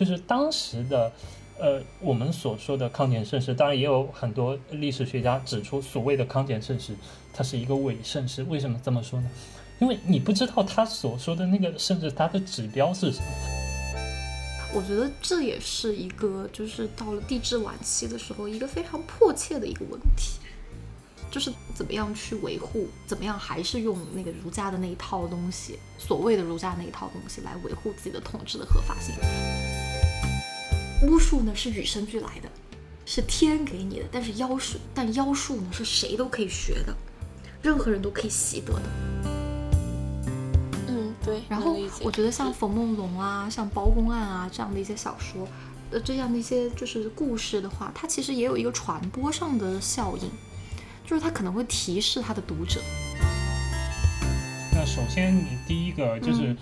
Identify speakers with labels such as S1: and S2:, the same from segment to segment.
S1: 就是当时的，呃，我们所说的康乾盛世，当然也有很多历史学家指出，所谓的康乾盛世，它是一个伪盛世。为什么这么说呢？因为你不知道他所说的那个盛世，它的指标是什么。
S2: 我觉得这也是一个，就是到了帝制晚期的时候，一个非常迫切的一个问题。就是怎么样去维护，怎么样还是用那个儒家的那一套东西，所谓的儒家那一套东西来维护自己的统治的合法性。巫术呢是与生俱来的，是天给你的，但是妖术，但妖术呢是谁都可以学的，任何人都可以习得的。
S3: 嗯，对。
S2: 然后我觉得像冯梦龙啊，像包公案啊这样的一些小说，呃，这样的一些就是故事的话，它其实也有一个传播上的效应。就是它可能会提示他的读者。
S1: 那首先，你第一个就是，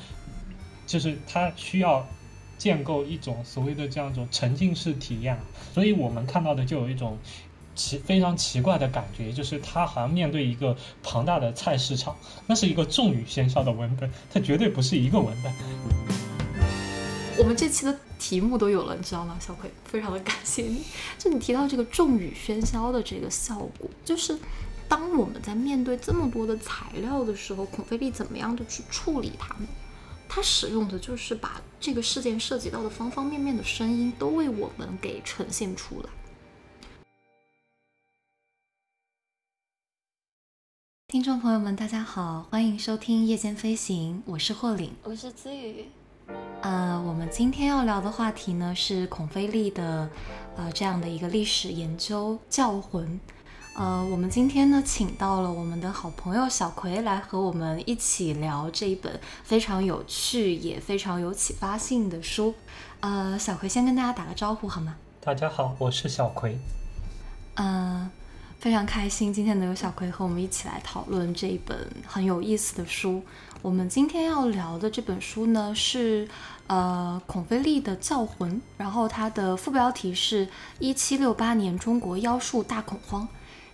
S1: 就是他需要建构一种所谓的这样一种沉浸式体验，所以我们看到的就有一种奇非常奇怪的感觉，就是他好像面对一个庞大的菜市场，那是一个众语喧嚣的文本，它绝对不是一个文本。
S2: 我们这期的题目都有了，你知道吗，小葵？非常的感谢你。就你提到这个众语喧嚣的这个效果，就是当我们在面对这么多的材料的时候，孔飞利怎么样的去处理它们？他使用的就是把这个事件涉及到的方方面面的声音都为我们给呈现出来。听众朋友们，大家好，欢迎收听夜间飞行，我是霍岭，
S3: 我是子宇。
S2: 呃，我们今天要聊的话题呢是孔飞利的，呃，这样的一个历史研究《教魂》。呃，我们今天呢请到了我们的好朋友小葵来和我们一起聊这一本非常有趣也非常有启发性的书。呃，小葵先跟大家打个招呼好吗？
S1: 大家好，我是小葵。
S2: 嗯。非常开心，今天能有小葵和我们一起来讨论这一本很有意思的书。我们今天要聊的这本书呢，是呃孔飞利的《教魂》，然后它的副标题是一七六八年中国妖术大恐慌。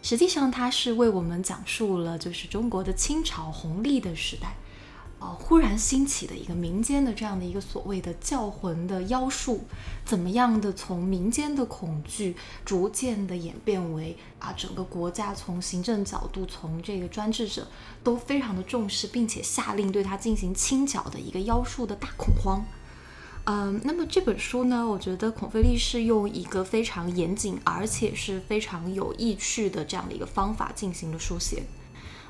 S2: 实际上，它是为我们讲述了就是中国的清朝红利的时代。忽然兴起的一个民间的这样的一个所谓的教魂的妖术，怎么样的从民间的恐惧逐渐的演变为啊，整个国家从行政角度，从这个专制者都非常的重视，并且下令对他进行清剿的一个妖术的大恐慌。嗯，那么这本书呢，我觉得孔飞利是用一个非常严谨而且是非常有意趣的这样的一个方法进行了书写。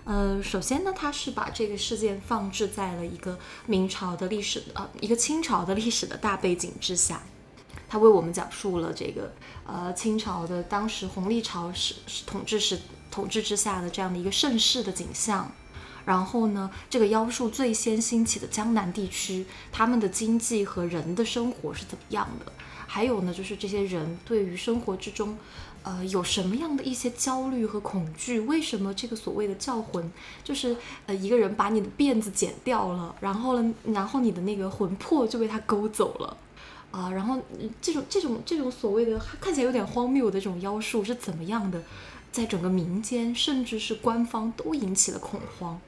S2: 呃，首先呢，他是把这个事件放置在了一个明朝的历史，呃，一个清朝的历史的大背景之下，他为我们讲述了这个，呃，清朝的当时红历朝时统治时统治之下的这样的一个盛世的景象。然后呢，这个妖术最先兴起的江南地区，他们的经济和人的生活是怎么样的？还有呢，就是这些人对于生活之中。呃，有什么样的一些焦虑和恐惧？为什么这个所谓的教魂，就是呃一个人把你的辫子剪掉了，然后呢，然后你的那个魂魄就被他勾走了，啊，然后这种这种这种所谓的看起来有点荒谬的这种妖术是怎么样的，在整个民间甚至是官方都引起了恐慌。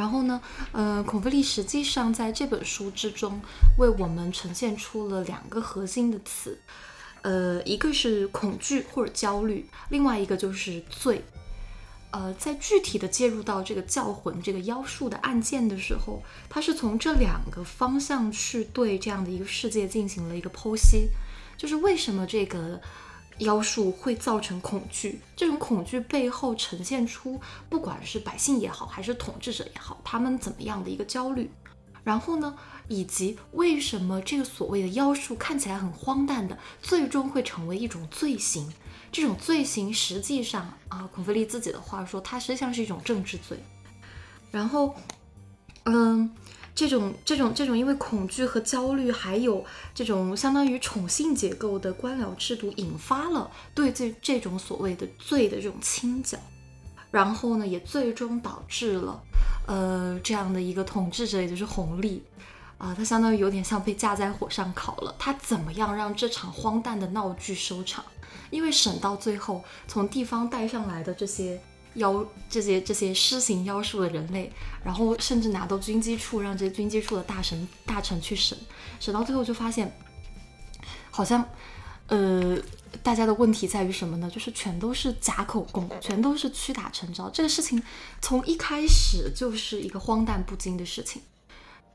S2: 然后呢，呃，孔飞利实际上在这本书之中为我们呈现出了两个核心的词。呃，一个是恐惧或者焦虑，另外一个就是罪。呃，在具体的介入到这个教魂这个妖术的案件的时候，他是从这两个方向去对这样的一个世界进行了一个剖析，就是为什么这个妖术会造成恐惧，这种恐惧背后呈现出不管是百姓也好，还是统治者也好，他们怎么样的一个焦虑。然后呢？以及为什么这个所谓的妖术看起来很荒诞的，最终会成为一种罪行？这种罪行实际上啊，孔飞利自己的话说，它实际上是一种政治罪。然后，嗯，这种这种这种因为恐惧和焦虑，还有这种相当于宠幸结构的官僚制度，引发了对这这种所谓的罪的这种清剿。然后呢，也最终导致了，呃，这样的一个统治者，也就是弘历。啊，他相当于有点像被架在火上烤了。他怎么样让这场荒诞的闹剧收场？因为审到最后，从地方带上来的这些妖、这些这些施行妖术的人类，然后甚至拿到军机处，让这些军机处的大臣大臣去审，审到最后就发现，好像，呃，大家的问题在于什么呢？就是全都是假口供，全都是屈打成招。这个事情从一开始就是一个荒诞不经的事情。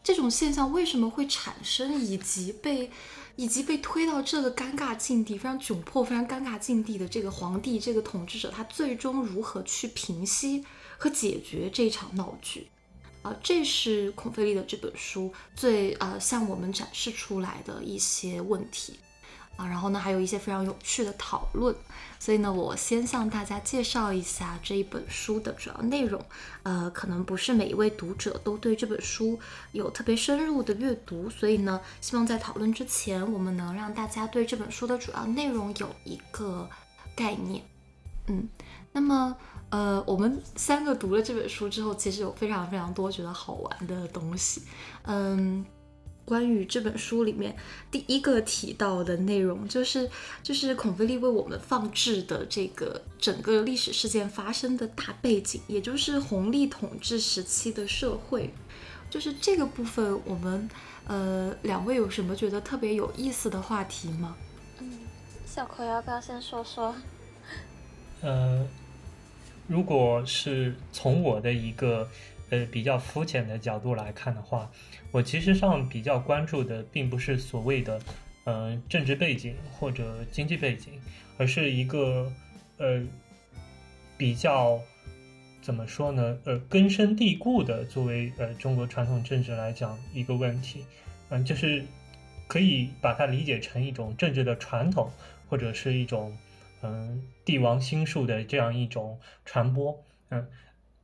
S2: 这种现象为什么会产生，以及被以及被推到这个尴尬境地、非常窘迫、非常尴尬境地的这个皇帝、这个统治者，他最终如何去平息和解决这场闹剧？啊，这是孔飞利的这本书最呃向我们展示出来的一些问题。啊，然后呢，还有一些非常有趣的讨论，所以呢，我先向大家介绍一下这一本书的主要内容。呃，可能不是每一位读者都对这本书有特别深入的阅读，所以呢，希望在讨论之前，我们能让大家对这本书的主要内容有一个概念。嗯，那么，呃，我们三个读了这本书之后，其实有非常非常多觉得好玩的东西。嗯。关于这本书里面第一个提到的内容，就是就是孔飞利为我们放置的这个整个历史事件发生的大背景，也就是弘历统治时期的社会，就是这个部分，我们呃两位有什么觉得特别有意思的话题吗？
S3: 嗯，小葵要不要先说说？
S1: 呃，如果是从我的一个呃比较肤浅的角度来看的话。我其实上比较关注的，并不是所谓的，呃，政治背景或者经济背景，而是一个，呃，比较怎么说呢？呃，根深蒂固的，作为呃中国传统政治来讲一个问题，嗯，就是可以把它理解成一种政治的传统，或者是一种嗯帝王心术的这样一种传播。嗯，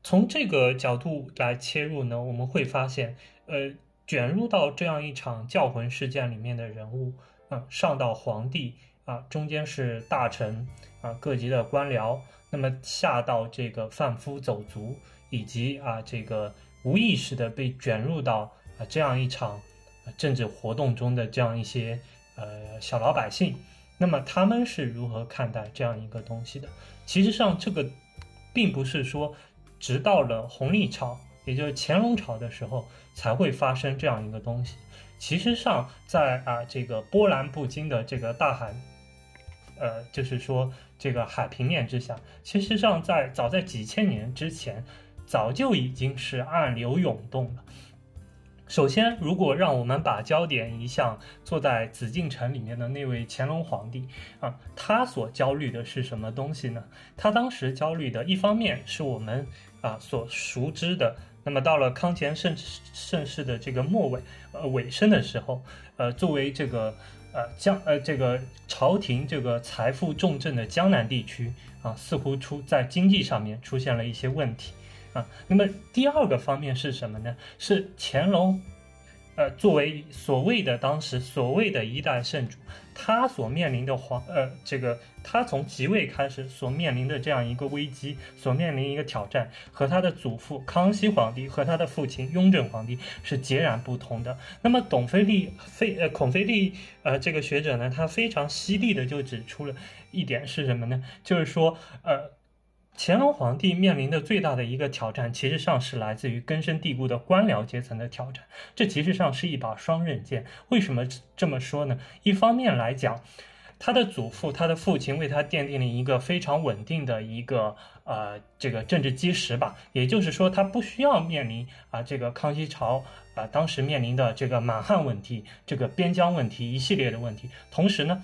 S1: 从这个角度来切入呢，我们会发现，呃。卷入到这样一场教魂事件里面的人物，啊，上到皇帝啊，中间是大臣啊，各级的官僚，那么下到这个贩夫走卒，以及啊，这个无意识的被卷入到啊这样一场政治活动中的这样一些呃小老百姓，那么他们是如何看待这样一个东西的？其实上，这个并不是说，直到了红历朝。也就是乾隆朝的时候才会发生这样一个东西。其实上，在啊这个波澜不惊的这个大海，呃，就是说这个海平面之下，其实上在早在几千年之前，早就已经是暗流涌动了。首先，如果让我们把焦点移向坐在紫禁城里面的那位乾隆皇帝啊，他所焦虑的是什么东西呢？他当时焦虑的一方面是我们啊所熟知的。那么到了康乾盛盛世的这个末尾，呃尾声的时候，呃作为这个呃江呃这个朝廷这个财富重镇的江南地区啊，似乎出在经济上面出现了一些问题啊。那么第二个方面是什么呢？是乾隆，呃作为所谓的当时所谓的一代圣主。他所面临的皇呃，这个他从即位开始所面临的这样一个危机，所面临一个挑战，和他的祖父康熙皇帝和他的父亲雍正皇帝是截然不同的。那么，董飞利飞呃孔飞利呃这个学者呢，他非常犀利的就指出了一点是什么呢？就是说呃。乾隆皇帝面临的最大的一个挑战，其实上是来自于根深蒂固的官僚阶层的挑战。这其实上是一把双刃剑。为什么这么说呢？一方面来讲，他的祖父、他的父亲为他奠定了一个非常稳定的一个呃这个政治基石吧。也就是说，他不需要面临啊这个康熙朝啊当时面临的这个满汉问题、这个边疆问题一系列的问题。同时呢，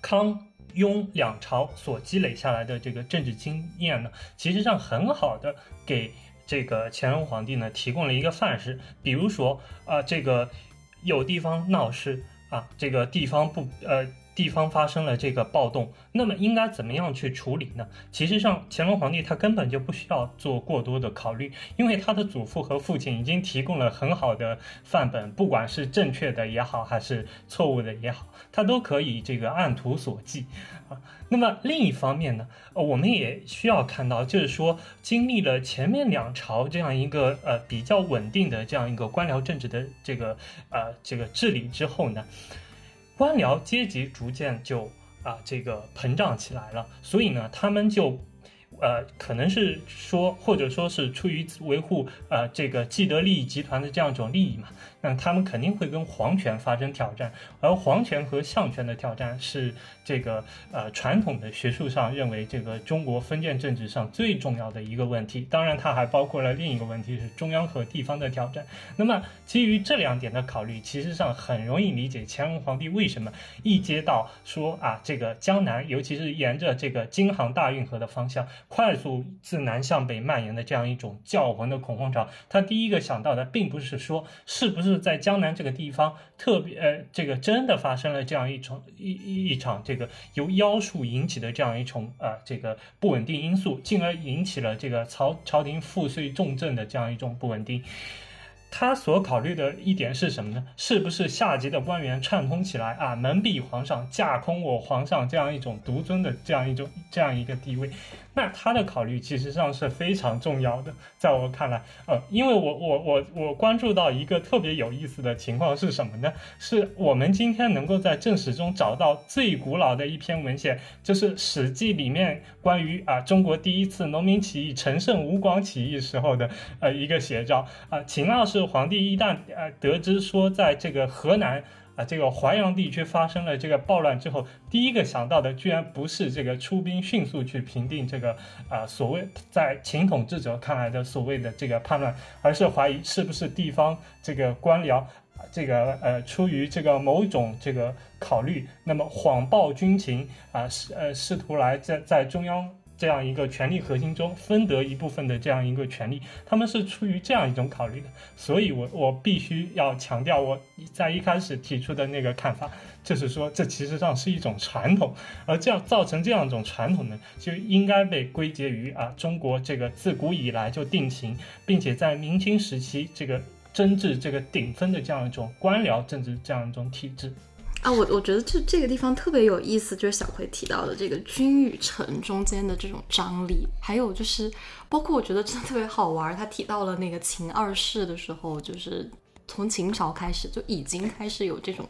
S1: 康。雍两朝所积累下来的这个政治经验呢，其实上很好的给这个乾隆皇帝呢提供了一个范式。比如说啊，这个有地方闹事啊，这个地方不呃。地方发生了这个暴动，那么应该怎么样去处理呢？其实上，乾隆皇帝他根本就不需要做过多的考虑，因为他的祖父和父亲已经提供了很好的范本，不管是正确的也好，还是错误的也好，他都可以这个按图索骥啊。那么另一方面呢，我们也需要看到，就是说经历了前面两朝这样一个呃比较稳定的这样一个官僚政治的这个呃这个治理之后呢。官僚阶级逐渐就啊这个膨胀起来了，所以呢，他们就呃，可能是说，或者说是出于维护呃这个既得利益集团的这样一种利益嘛，那他们肯定会跟皇权发生挑战，而皇权和相权的挑战是这个呃传统的学术上认为这个中国封建政治上最重要的一个问题。当然，它还包括了另一个问题是中央和地方的挑战。那么基于这两点的考虑，其实上很容易理解乾隆皇帝为什么一接到说啊这个江南，尤其是沿着这个京杭大运河的方向。快速自南向北蔓延的这样一种教魂的恐慌潮，他第一个想到的并不是说是不是是在江南这个地方特别呃这个真的发生了这样一种一一场这个由妖术引起的这样一种啊这个不稳定因素，进而引起了这个朝朝廷赋税重镇的这样一种不稳定。他所考虑的一点是什么呢？是不是下级的官员串通起来啊，蒙蔽皇上，架空我皇上这样一种独尊的这样一种这样一个地位？那他的考虑其实上是非常重要的。在我看来，呃，因为我我我我关注到一个特别有意思的情况是什么呢？是我们今天能够在正史中找到最古老的一篇文献，就是《史记》里面关于啊中国第一次农民起义陈胜吴广起义时候的呃一个写照啊，秦二世。皇帝一旦呃得知说在这个河南啊这个淮阳地区发生了这个暴乱之后，第一个想到的居然不是这个出兵迅速去平定这个啊所谓在秦统治者看来的所谓的这个叛乱，而是怀疑是不是地方这个官僚这个呃出于这个某种这个考虑，那么谎报军情啊试呃试图来在在中央。这样一个权力核心中分得一部分的这样一个权利，他们是出于这样一种考虑的，所以我我必须要强调我在一开始提出的那个看法，就是说这其实上是一种传统，而这样造成这样一种传统呢，就应该被归结于啊中国这个自古以来就定型，并且在明清时期这个争治这个顶峰的这样一种官僚政治这样一种体制。
S2: 啊，我我觉得这这个地方特别有意思，就是小葵提到的这个君与臣中间的这种张力，还有就是包括我觉得真的特别好玩，他提到了那个秦二世的时候，就是从秦朝开始就已经开始有这种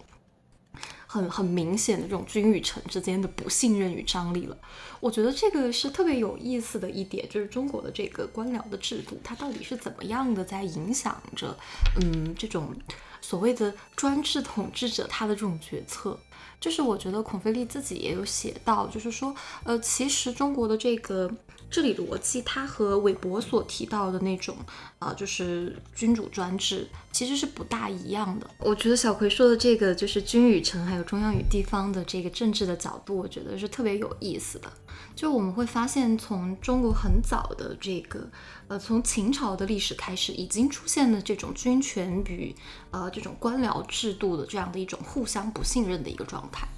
S2: 很很明显的这种君与臣之间的不信任与张力了。我觉得这个是特别有意思的一点，就是中国的这个官僚的制度，它到底是怎么样的在影响着，嗯，这种。所谓的专制统治者，他的这种决策，就是我觉得孔飞利自己也有写到，就是说，呃，其实中国的这个治理逻辑，它和韦伯所提到的那种，呃，就是君主专制，其实是不大一样的。我觉得小葵说的这个，就是君与臣，还有中央与地方的这个政治的角度，我觉得是特别有意思的。就我们会发现，从中国很早的这个。呃，从秦朝的历史开始，已经出现了这种君权与呃这种官僚制度的这样的一种互相不信任的一个状态。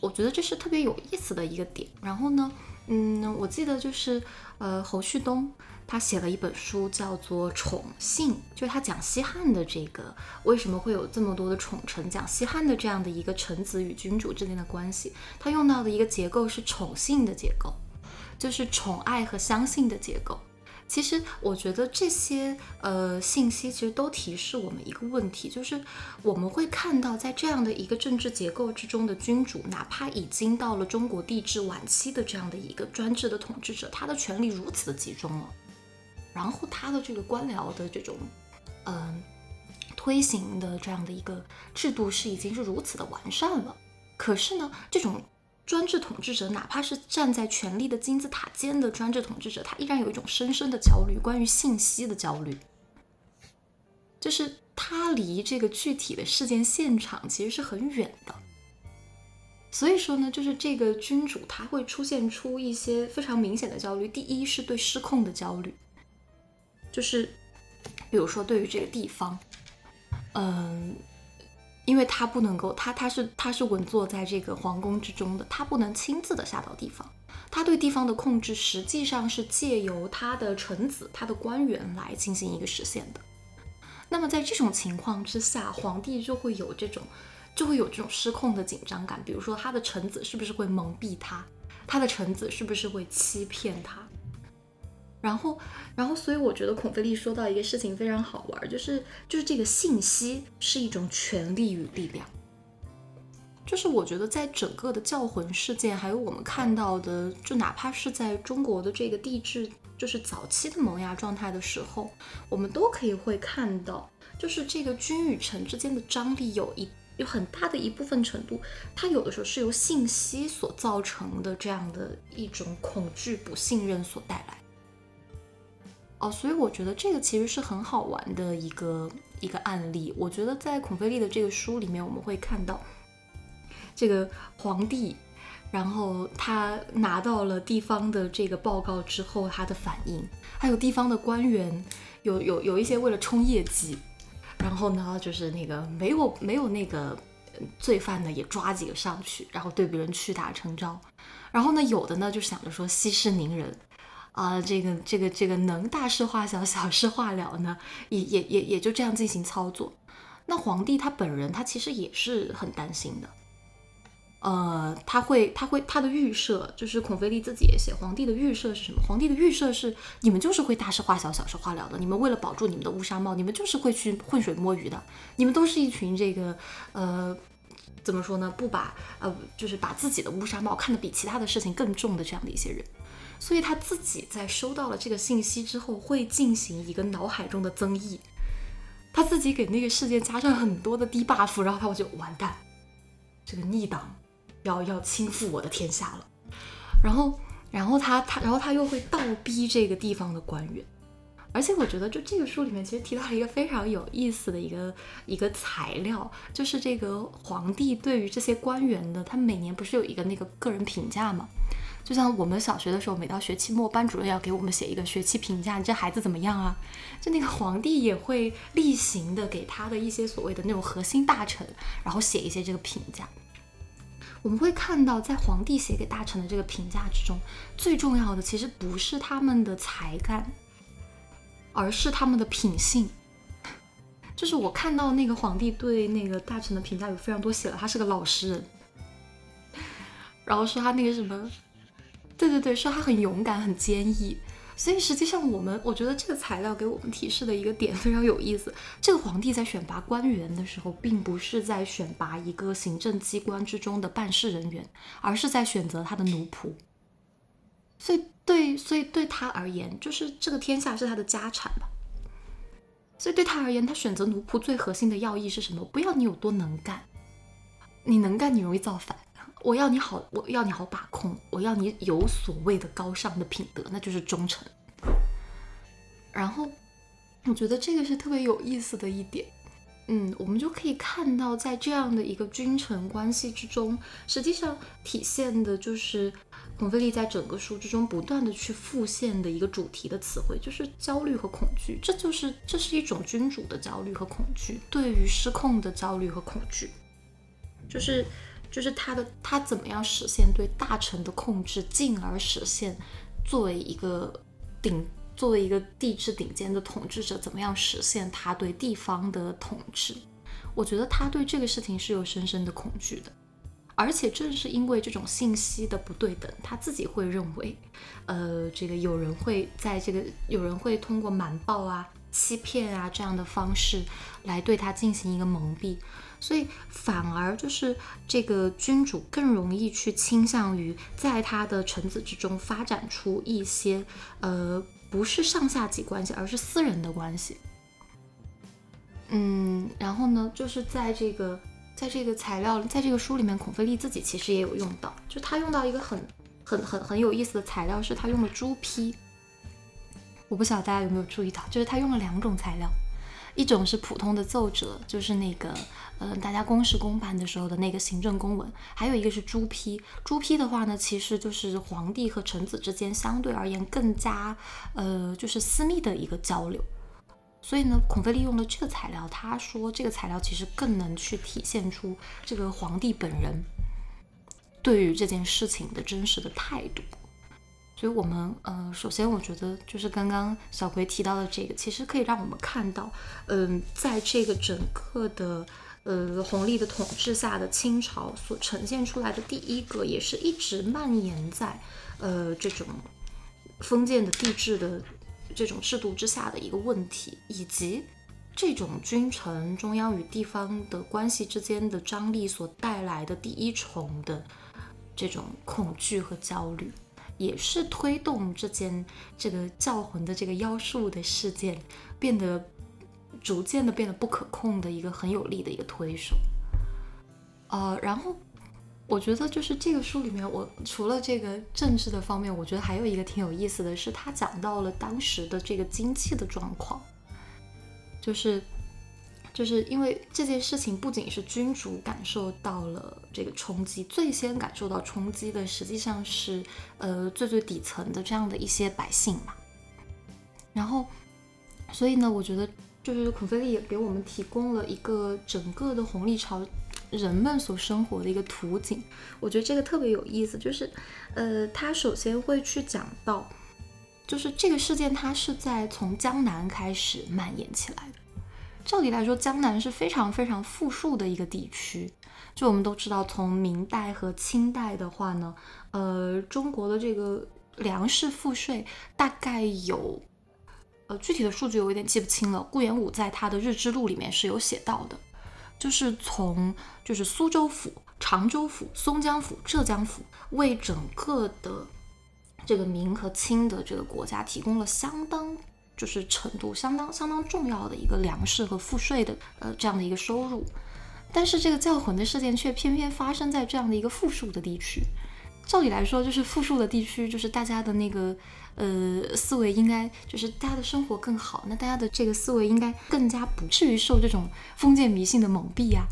S2: 我觉得这是特别有意思的一个点。然后呢，嗯，我记得就是呃侯旭东他写了一本书叫做《宠幸》，就是他讲西汉的这个为什么会有这么多的宠臣，讲西汉的这样的一个臣子与君主之间的关系。他用到的一个结构是宠幸的结构，就是宠爱和相信的结构。其实我觉得这些呃信息其实都提示我们一个问题，就是我们会看到在这样的一个政治结构之中的君主，哪怕已经到了中国帝制晚期的这样的一个专制的统治者，他的权力如此的集中了，然后他的这个官僚的这种嗯推行的这样的一个制度是已经是如此的完善了，可是呢这种。专制统治者，哪怕是站在权力的金字塔尖的专制统治者，他依然有一种深深的焦虑，关于信息的焦虑，就是他离这个具体的事件现场其实是很远的。所以说呢，就是这个君主他会出现出一些非常明显的焦虑。第一是对失控的焦虑，就是比如说对于这个地方，嗯。因为他不能够，他他是他是稳坐在这个皇宫之中的，他不能亲自的下到地方，他对地方的控制实际上是借由他的臣子、他的官员来进行一个实现的。那么在这种情况之下，皇帝就会有这种就会有这种失控的紧张感，比如说他的臣子是不是会蒙蔽他，他的臣子是不是会欺骗他。然后，然后，所以我觉得孔飞利说到一个事情非常好玩，就是就是这个信息是一种权力与力量，就是我觉得在整个的教魂事件，还有我们看到的，就哪怕是在中国的这个帝制，就是早期的萌芽状态的时候，我们都可以会看到，就是这个君与臣之间的张力有一有很大的一部分程度，它有的时候是由信息所造成的这样的一种恐惧、不信任所带来。哦，所以我觉得这个其实是很好玩的一个一个案例。我觉得在孔飞利的这个书里面，我们会看到。这个皇帝，然后他拿到了地方的这个报告之后，他的反应，还有地方的官员，有有有一些为了冲业绩，然后呢，就是那个没有没有那个罪犯呢，也抓几个上去，然后对别人屈打成招，然后呢，有的呢就想着说息事宁人，啊，这个这个这个能大事化小，小事化了呢，也也也也就这样进行操作。那皇帝他本人，他其实也是很担心的。呃，他会，他会，他的预设就是孔飞利自己也写，皇帝的预设是什么？皇帝的预设是你们就是会大事化小，小事化了的。你们为了保住你们的乌纱帽，你们就是会去浑水摸鱼的。你们都是一群这个，呃，怎么说呢？不把，呃，就是把自己的乌纱帽看得比其他的事情更重的这样的一些人。所以他自己在收到了这个信息之后，会进行一个脑海中的增益，他自己给那个事件加上很多的低 buff，然后他就完蛋，这个逆党。要要倾覆我的天下了，然后，然后他他，然后他又会倒逼这个地方的官员，而且我觉得就这个书里面其实提到了一个非常有意思的一个一个材料，就是这个皇帝对于这些官员的，他每年不是有一个那个个人评价吗？就像我们小学的时候，每到学期末，班主任要给我们写一个学期评价，你这孩子怎么样啊？就那个 皇帝也会例行的给他的一些所谓的那种核心大臣，然后写一些这个评价。我们会看到，在皇帝写给大臣的这个评价之中，最重要的其实不是他们的才干，而是他们的品性。就是我看到那个皇帝对那个大臣的评价有非常多，写了他是个老实人，然后说他那个什么，对对对，说他很勇敢、很坚毅。所以实际上，我们我觉得这个材料给我们提示的一个点非常有意思。这个皇帝在选拔官员的时候，并不是在选拔一个行政机关之中的办事人员，而是在选择他的奴仆。所以对，所以对他而言，就是这个天下是他的家产吧。所以对他而言，他选择奴仆最核心的要义是什么？不要你有多能干，你能干你容易造反。我要你好，我要你好把控，我要你有所谓的高尚的品德，那就是忠诚。然后，我觉得这个是特别有意思的一点。嗯，我们就可以看到，在这样的一个君臣关系之中，实际上体现的就是孔飞利在整个书之中不断的去复现的一个主题的词汇，就是焦虑和恐惧。这就是这是一种君主的焦虑和恐惧，对于失控的焦虑和恐惧，就是。就是他的他怎么样实现对大臣的控制，进而实现作为一个顶作为一个地质顶尖的统治者，怎么样实现他对地方的统治？我觉得他对这个事情是有深深的恐惧的，而且正是因为这种信息的不对等，他自己会认为，呃，这个有人会在这个有人会通过瞒报啊、欺骗啊这样的方式来对他进行一个蒙蔽。所以反而就是这个君主更容易去倾向于在他的臣子之中发展出一些呃不是上下级关系，而是私人的关系。嗯，然后呢，就是在这个在这个材料在这个书里面，孔飞利自己其实也有用到，就他用到一个很很很很有意思的材料，是他用了朱批。我不晓得大家有没有注意到，就是他用了两种材料。一种是普通的奏折，就是那个，呃，大家公事公办的时候的那个行政公文；还有一个是朱批。朱批的话呢，其实就是皇帝和臣子之间相对而言更加，呃，就是私密的一个交流。所以呢，孔飞利用了这个材料，他说这个材料其实更能去体现出这个皇帝本人对于这件事情的真实的态度。所以，我们呃，首先我觉得就是刚刚小葵提到的这个，其实可以让我们看到，嗯，在这个整个的呃弘历的统治下的清朝所呈现出来的第一个，也是一直蔓延在呃这种封建的帝制的这种制度之下的一个问题，以及这种君臣、中央与地方的关系之间的张力所带来的第一重的这种恐惧和焦虑，也是推动这件这个教魂的这个妖术的事件变得逐渐的变得不可控的一个很有力的一个推手。呃，然后我觉得就是这个书里面，我除了这个政治的方面，我觉得还有一个挺有意思的是，他讲到了当时的这个经济的状况。就是，就是因为这件事情不仅是君主感受到了这个冲击，最先感受到冲击的实际上是呃最最底层的这样的一些百姓嘛。然后，所以呢，我觉得就是孔飞利也给我们提供了一个整个的红历朝人们所生活的一个图景。我觉得这个特别有意思，就是呃，他首先会去讲到。就是这个事件，它是在从江南开始蔓延起来的。照理来说，江南是非常非常富庶的一个地区。就我们都知道，从明代和清代的话呢，呃，中国的这个粮食赋税大概有，呃，具体的数据我有点记不清了。顾炎武在他的《日志录》里面是有写到的，就是从就是苏州府、常州府、松江府、浙江府为整个的。这个明和清的这个国家提供了相当就是程度相当相当重要的一个粮食和赋税的呃这样的一个收入，但是这个教魂的事件却偏偏发生在这样的一个富庶的地区。照理来说，就是富庶的地区，就是大家的那个呃思维应该就是大家的生活更好，那大家的这个思维应该更加不至于受这种封建迷信的蒙蔽啊。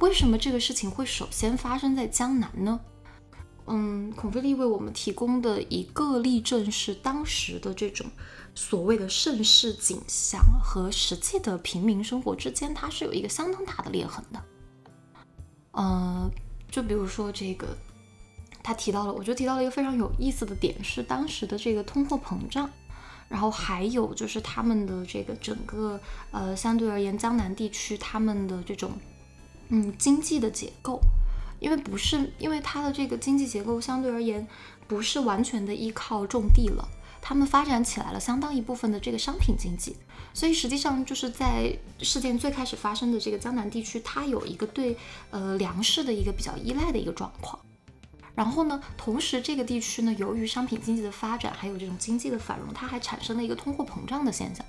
S2: 为什么这个事情会首先发生在江南呢？嗯，孔飞利为我们提供的一个例证是当时的这种所谓的盛世景象和实际的平民生活之间，它是有一个相当大的裂痕的。呃，就比如说这个，他提到了，我觉得提到了一个非常有意思的点，是当时的这个通货膨胀，然后还有就是他们的这个整个呃，相对而言江南地区他们的这种嗯经济的结构。因为不是，因为它的这个经济结构相对而言不是完全的依靠种地了，他们发展起来了相当一部分的这个商品经济，所以实际上就是在事件最开始发生的这个江南地区，它有一个对呃粮食的一个比较依赖的一个状况，然后呢，同时这个地区呢，由于商品经济的发展，还有这种经济的繁荣，它还产生了一个通货膨胀的现象。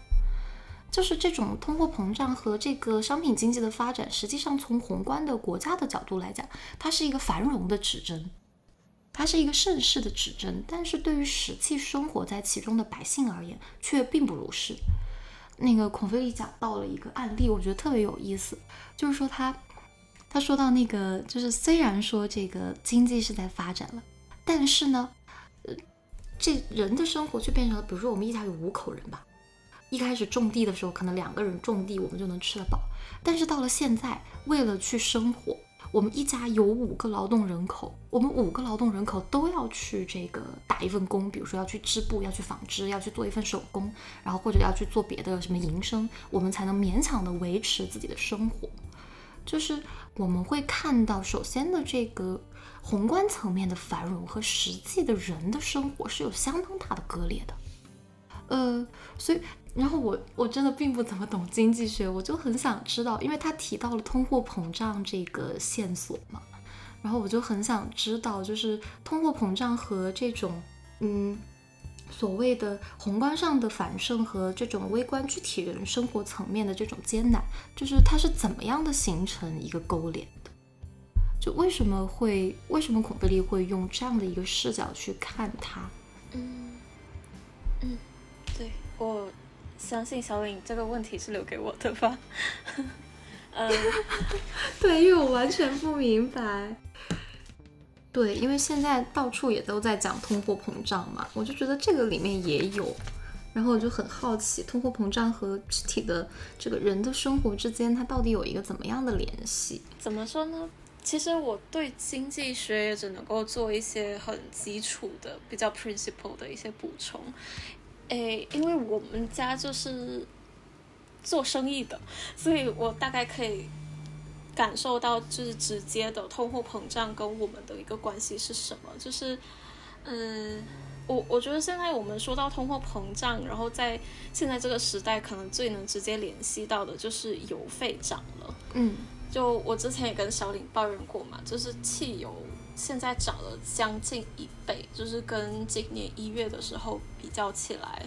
S2: 就是这种通货膨胀和这个商品经济的发展，实际上从宏观的国家的角度来讲，它是一个繁荣的指针，它是一个盛世的指针。但是对于实际生活在其中的百姓而言，却并不如是。那个孔飞利讲到了一个案例，我觉得特别有意思，就是说他他说到那个，就是虽然说这个经济是在发展了，但是呢，呃，这人的生活却变成了，比如说我们一家有五口人吧。一开始种地的时候，可能两个人种地，我们就能吃得饱。但是到了现在，为了去生活，我们一家有五个劳动人口，我们五个劳动人口都要去这个打一份工，比如说要去织布，要去纺织，要去做一份手工，然后或者要去做别的什么营生，我们才能勉强的维持自己的生活。就是我们会看到，首先的这个宏观层面的繁荣和实际的人的生活是有相当大的割裂的。呃，所以。然后我我真的并不怎么懂经济学，我就很想知道，因为他提到了通货膨胀这个线索嘛，然后我就很想知道，就是通货膨胀和这种嗯所谓的宏观上的反盛和这种微观具体人生活层面的这种艰难，就是它是怎么样的形成一个勾连的？就为什么会为什么孔贝利会用这样的一个视角去看它？
S3: 嗯嗯，对我。相信小颖这个问题是留给我的吧？嗯，
S2: 对，因为我完全不明白。对，因为现在到处也都在讲通货膨胀嘛，我就觉得这个里面也有，然后我就很好奇，通货膨胀和具体的这个人的生活之间，它到底有一个怎么样的联系？
S3: 怎么说呢？其实我对经济学也只能够做一些很基础的、比较 principle 的一些补充。诶，因为我们家就是做生意的，所以我大概可以感受到，就是直接的通货膨胀跟我们的一个关系是什么。就是，嗯，我我觉得现在我们说到通货膨胀，然后在现在这个时代，可能最能直接联系到的就是油费涨了。
S2: 嗯，
S3: 就我之前也跟小林抱怨过嘛，就是汽油现在涨了将近一倍，就是跟今年一月的时候比较起来，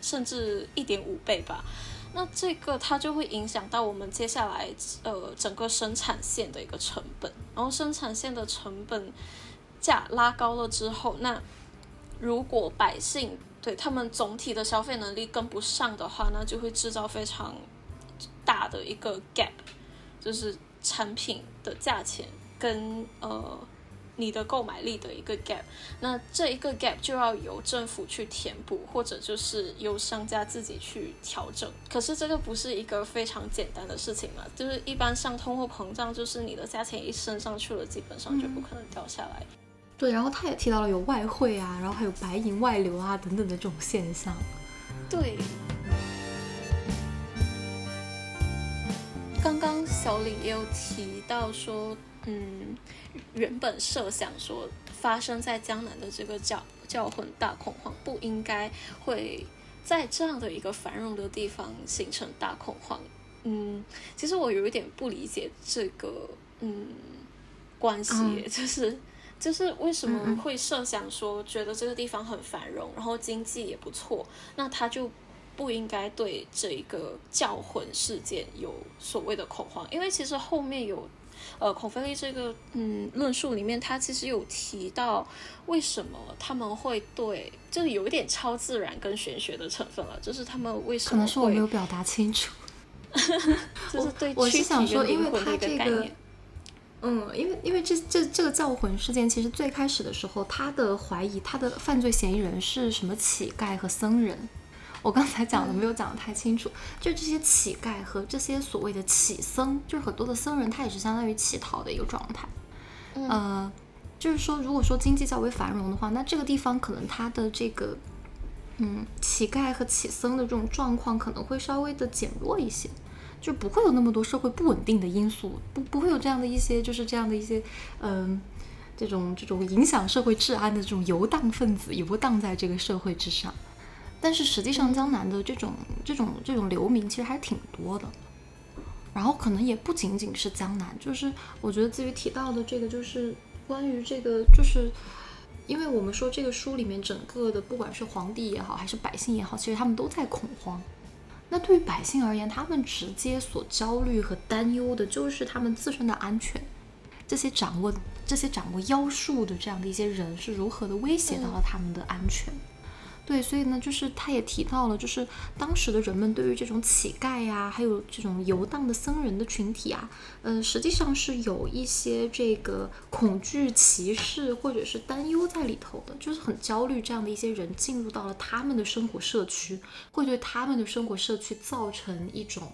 S3: 甚至一点五倍吧。那这个它就会影响到我们接下来呃整个生产线的一个成本，然后生产线的成本价拉高了之后，那如果百姓对他们总体的消费能力跟不上的话，那就会制造非常大的一个 gap，就是产品的价钱跟呃你的购买力的一个 gap。那这一个 gap 就要由政府去填补，或者就是由商家自己去调整。可是这个不是一个非常简单的事情嘛？就是一般像通货膨胀，就是你的价钱一升上去了，基本上就不可能掉下来。
S2: 对，然后他也提到了有外汇啊，然后还有白银外流啊等等的这种现象。
S3: 对，刚刚小李也有提到说，嗯，原本设想说发生在江南的这个教教魂大恐慌，不应该会在这样的一个繁荣的地方形成大恐慌。嗯，其实我有一点不理解这个嗯关系，就是就是为什么会设想说觉得这个地方很繁荣，然后经济也不错，那他就。不应该对这一个教魂事件有所谓的恐慌，因为其实后面有，呃，孔飞利这个嗯论述里面，他其实有提到为什么他们会对，就是有一点超自然跟玄学的成分了，就是他们为什么
S2: 可能是我没有表达清楚，
S3: 就是对，
S2: 我是想说，因为
S3: 他
S2: 这个，嗯，因为因为这这这个教魂事件，其实最开始的时候，他的怀疑他的犯罪嫌疑人是什么乞丐和僧人。我刚才讲的没有讲的太清楚，就这些乞丐和这些所谓的乞僧，就是很多的僧人，他也是相当于乞讨的一个状态。呃，就是说，如果说经济较为繁荣的话，那这个地方可能它的这个，嗯，乞丐和乞僧的这种状况可能会稍微的减弱一些，就不会有那么多社会不稳定的因素，不不会有这样的一些，就是这样的一些，嗯，这种这种影响社会治安的这种游荡分子游荡在这个社会之上。但是实际上，江南的这种这种这种流民其实还是挺多的，然后可能也不仅仅是江南，就是我觉得至于提到的这个，就是关于这个，就是因为我们说这个书里面整个的，不管是皇帝也好，还是百姓也好，其实他们都在恐慌。那对于百姓而言，他们直接所焦虑和担忧的就是他们自身的安全。这些掌握这些掌握妖术的这样的一些人是如何的威胁到了他们的安全？对，所以呢，就是他也提到了，就是当时的人们对于这种乞丐呀，还有这种游荡的僧人的群体啊，呃，实际上是有一些这个恐惧、歧视或者是担忧在里头的，就是很焦虑。这样的一些人进入到了他们的生活社区，会对他们的生活社区造成一种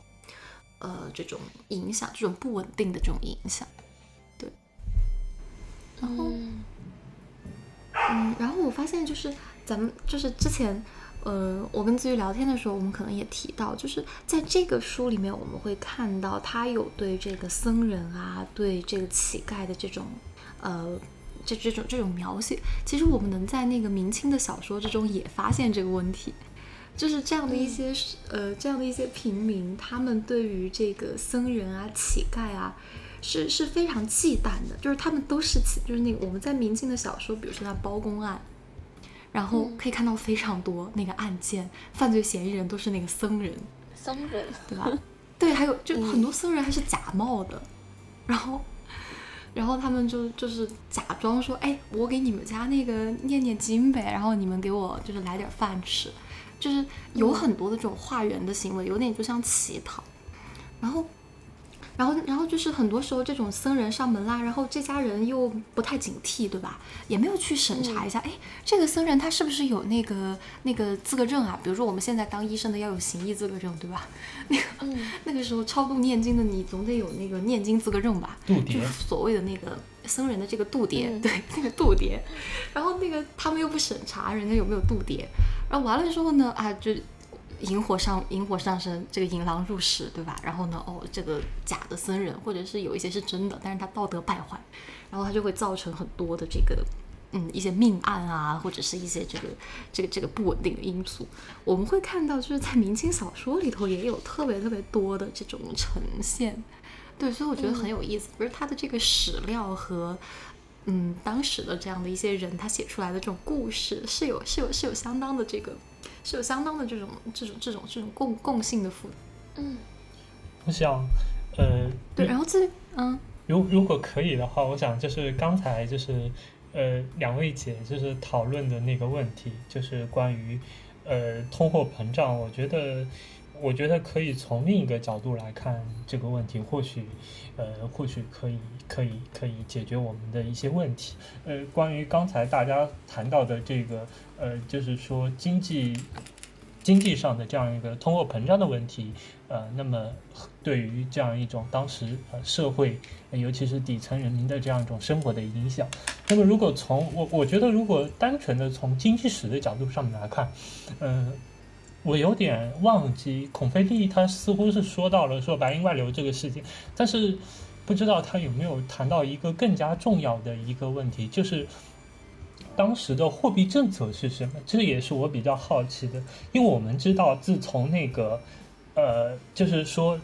S2: 呃这种影响，这种不稳定的这种影响。对，然后，嗯，然后我发现就是。咱们就是之前，呃，我跟子瑜聊天的时候，我们可能也提到，就是在这个书里面，我们会看到他有对这个僧人啊，对这个乞丐的这种，呃，这这种这种描写。其实我们能在那个明清的小说之中也发现这个问题，就是这样的一些，呃，这样的一些平民，他们对于这个僧人啊、乞丐啊，是是非常忌惮的，就是他们都是乞，就是那个我们在明清的小说，比如说那包公案。然后可以看到非常多那个案件，犯罪嫌疑人都是那个僧人，
S3: 僧人
S2: 对吧？对，还有就很多僧人还是假冒的，然后，然后他们就就是假装说，哎，我给你们家那个念念经呗，然后你们给我就是来点饭吃，就是有很多的这种化缘的行为，有点就像乞讨，然后。然后，然后就是很多时候这种僧人上门啦，然后这家人又不太警惕，对吧？也没有去审查一下，哎，这个僧人他是不是有那个那个资格证啊？比如说我们现在当医生的要有行医资格证，对吧？那个 那个时候超度念经的你总得有那个念经资格证吧？
S1: 度牒，
S2: 所谓的那个僧人的这个度牒，对，那个度牒。然后那个他们又不审查人家有没有度牒，然后完了之后呢，啊就。引火上引火上身，这个引狼入室，对吧？然后呢，哦，这个假的僧人，或者是有一些是真的，但是他道德败坏，然后他就会造成很多的这个嗯一些命案啊，或者是一些这个这个这个不稳定的因素，我们会看到就是在明清小说里头也有特别特别多的这种呈现。对，所以我觉得很有意思，不是他的这个史料和嗯当时的这样的一些人他写出来的这种故事是有是有是有相当的这个是有相当的这种这种这种这种共共性的负。
S3: 嗯，
S1: 我想，呃，
S2: 对，然后这嗯，
S1: 如如果可以的话，我想就是刚才就是呃两位姐就是讨论的那个问题，就是关于呃通货膨胀，我觉得我觉得可以从另一个角度来看这个问题，或许呃或许可以可以可以解决我们的一些问题。呃，关于刚才大家谈到的这个呃，就是说经济。经济上的这样一个通货膨胀的问题，呃，那么对于这样一种当时呃社会，尤其是底层人民的这样一种生活的影响，那么如果从我我觉得如果单纯的从经济史的角度上面来看，嗯，我有点忘记孔飞利他似乎是说到了说白银外流这个事情，但是不知道他有没有谈到一个更加重要的一个问题，就是。当时的货币政策是什么？这也是我比较好奇的，因为我们知道，自从那个，呃，就是说，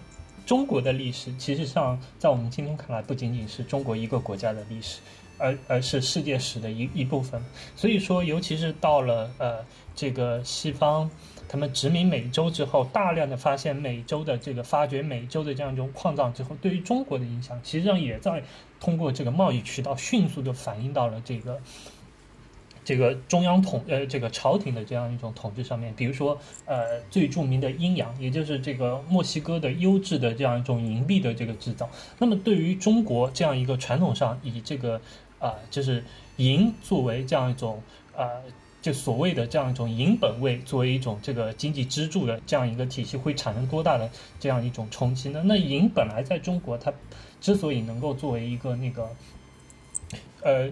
S1: 中国的历史，其实上在我们今天看来，不仅仅是中国一个国家的历史，而而是世界史的一一部分。所以说，尤其是到了呃这个西方，他们殖民美洲之后，大量的发现美洲的这个发掘美洲的这样一种矿藏之后，对于中国的影响，实际上也在通过这个贸易渠道迅速的反映到了这个。这个中央统呃，这个朝廷的这样一种统治上面，比如说呃，最著名的阴阳，也就是这个墨西哥的优质的这样一种银币的这个制造。那么对于中国这样一个传统上以这个啊，就是银作为这样一种啊，就所谓的这样一种银本位作为一种这个经济支柱的这样一个体系，会产生多大的这样一种冲击呢？那银本来在中国它之所以能够作为一个那个呃。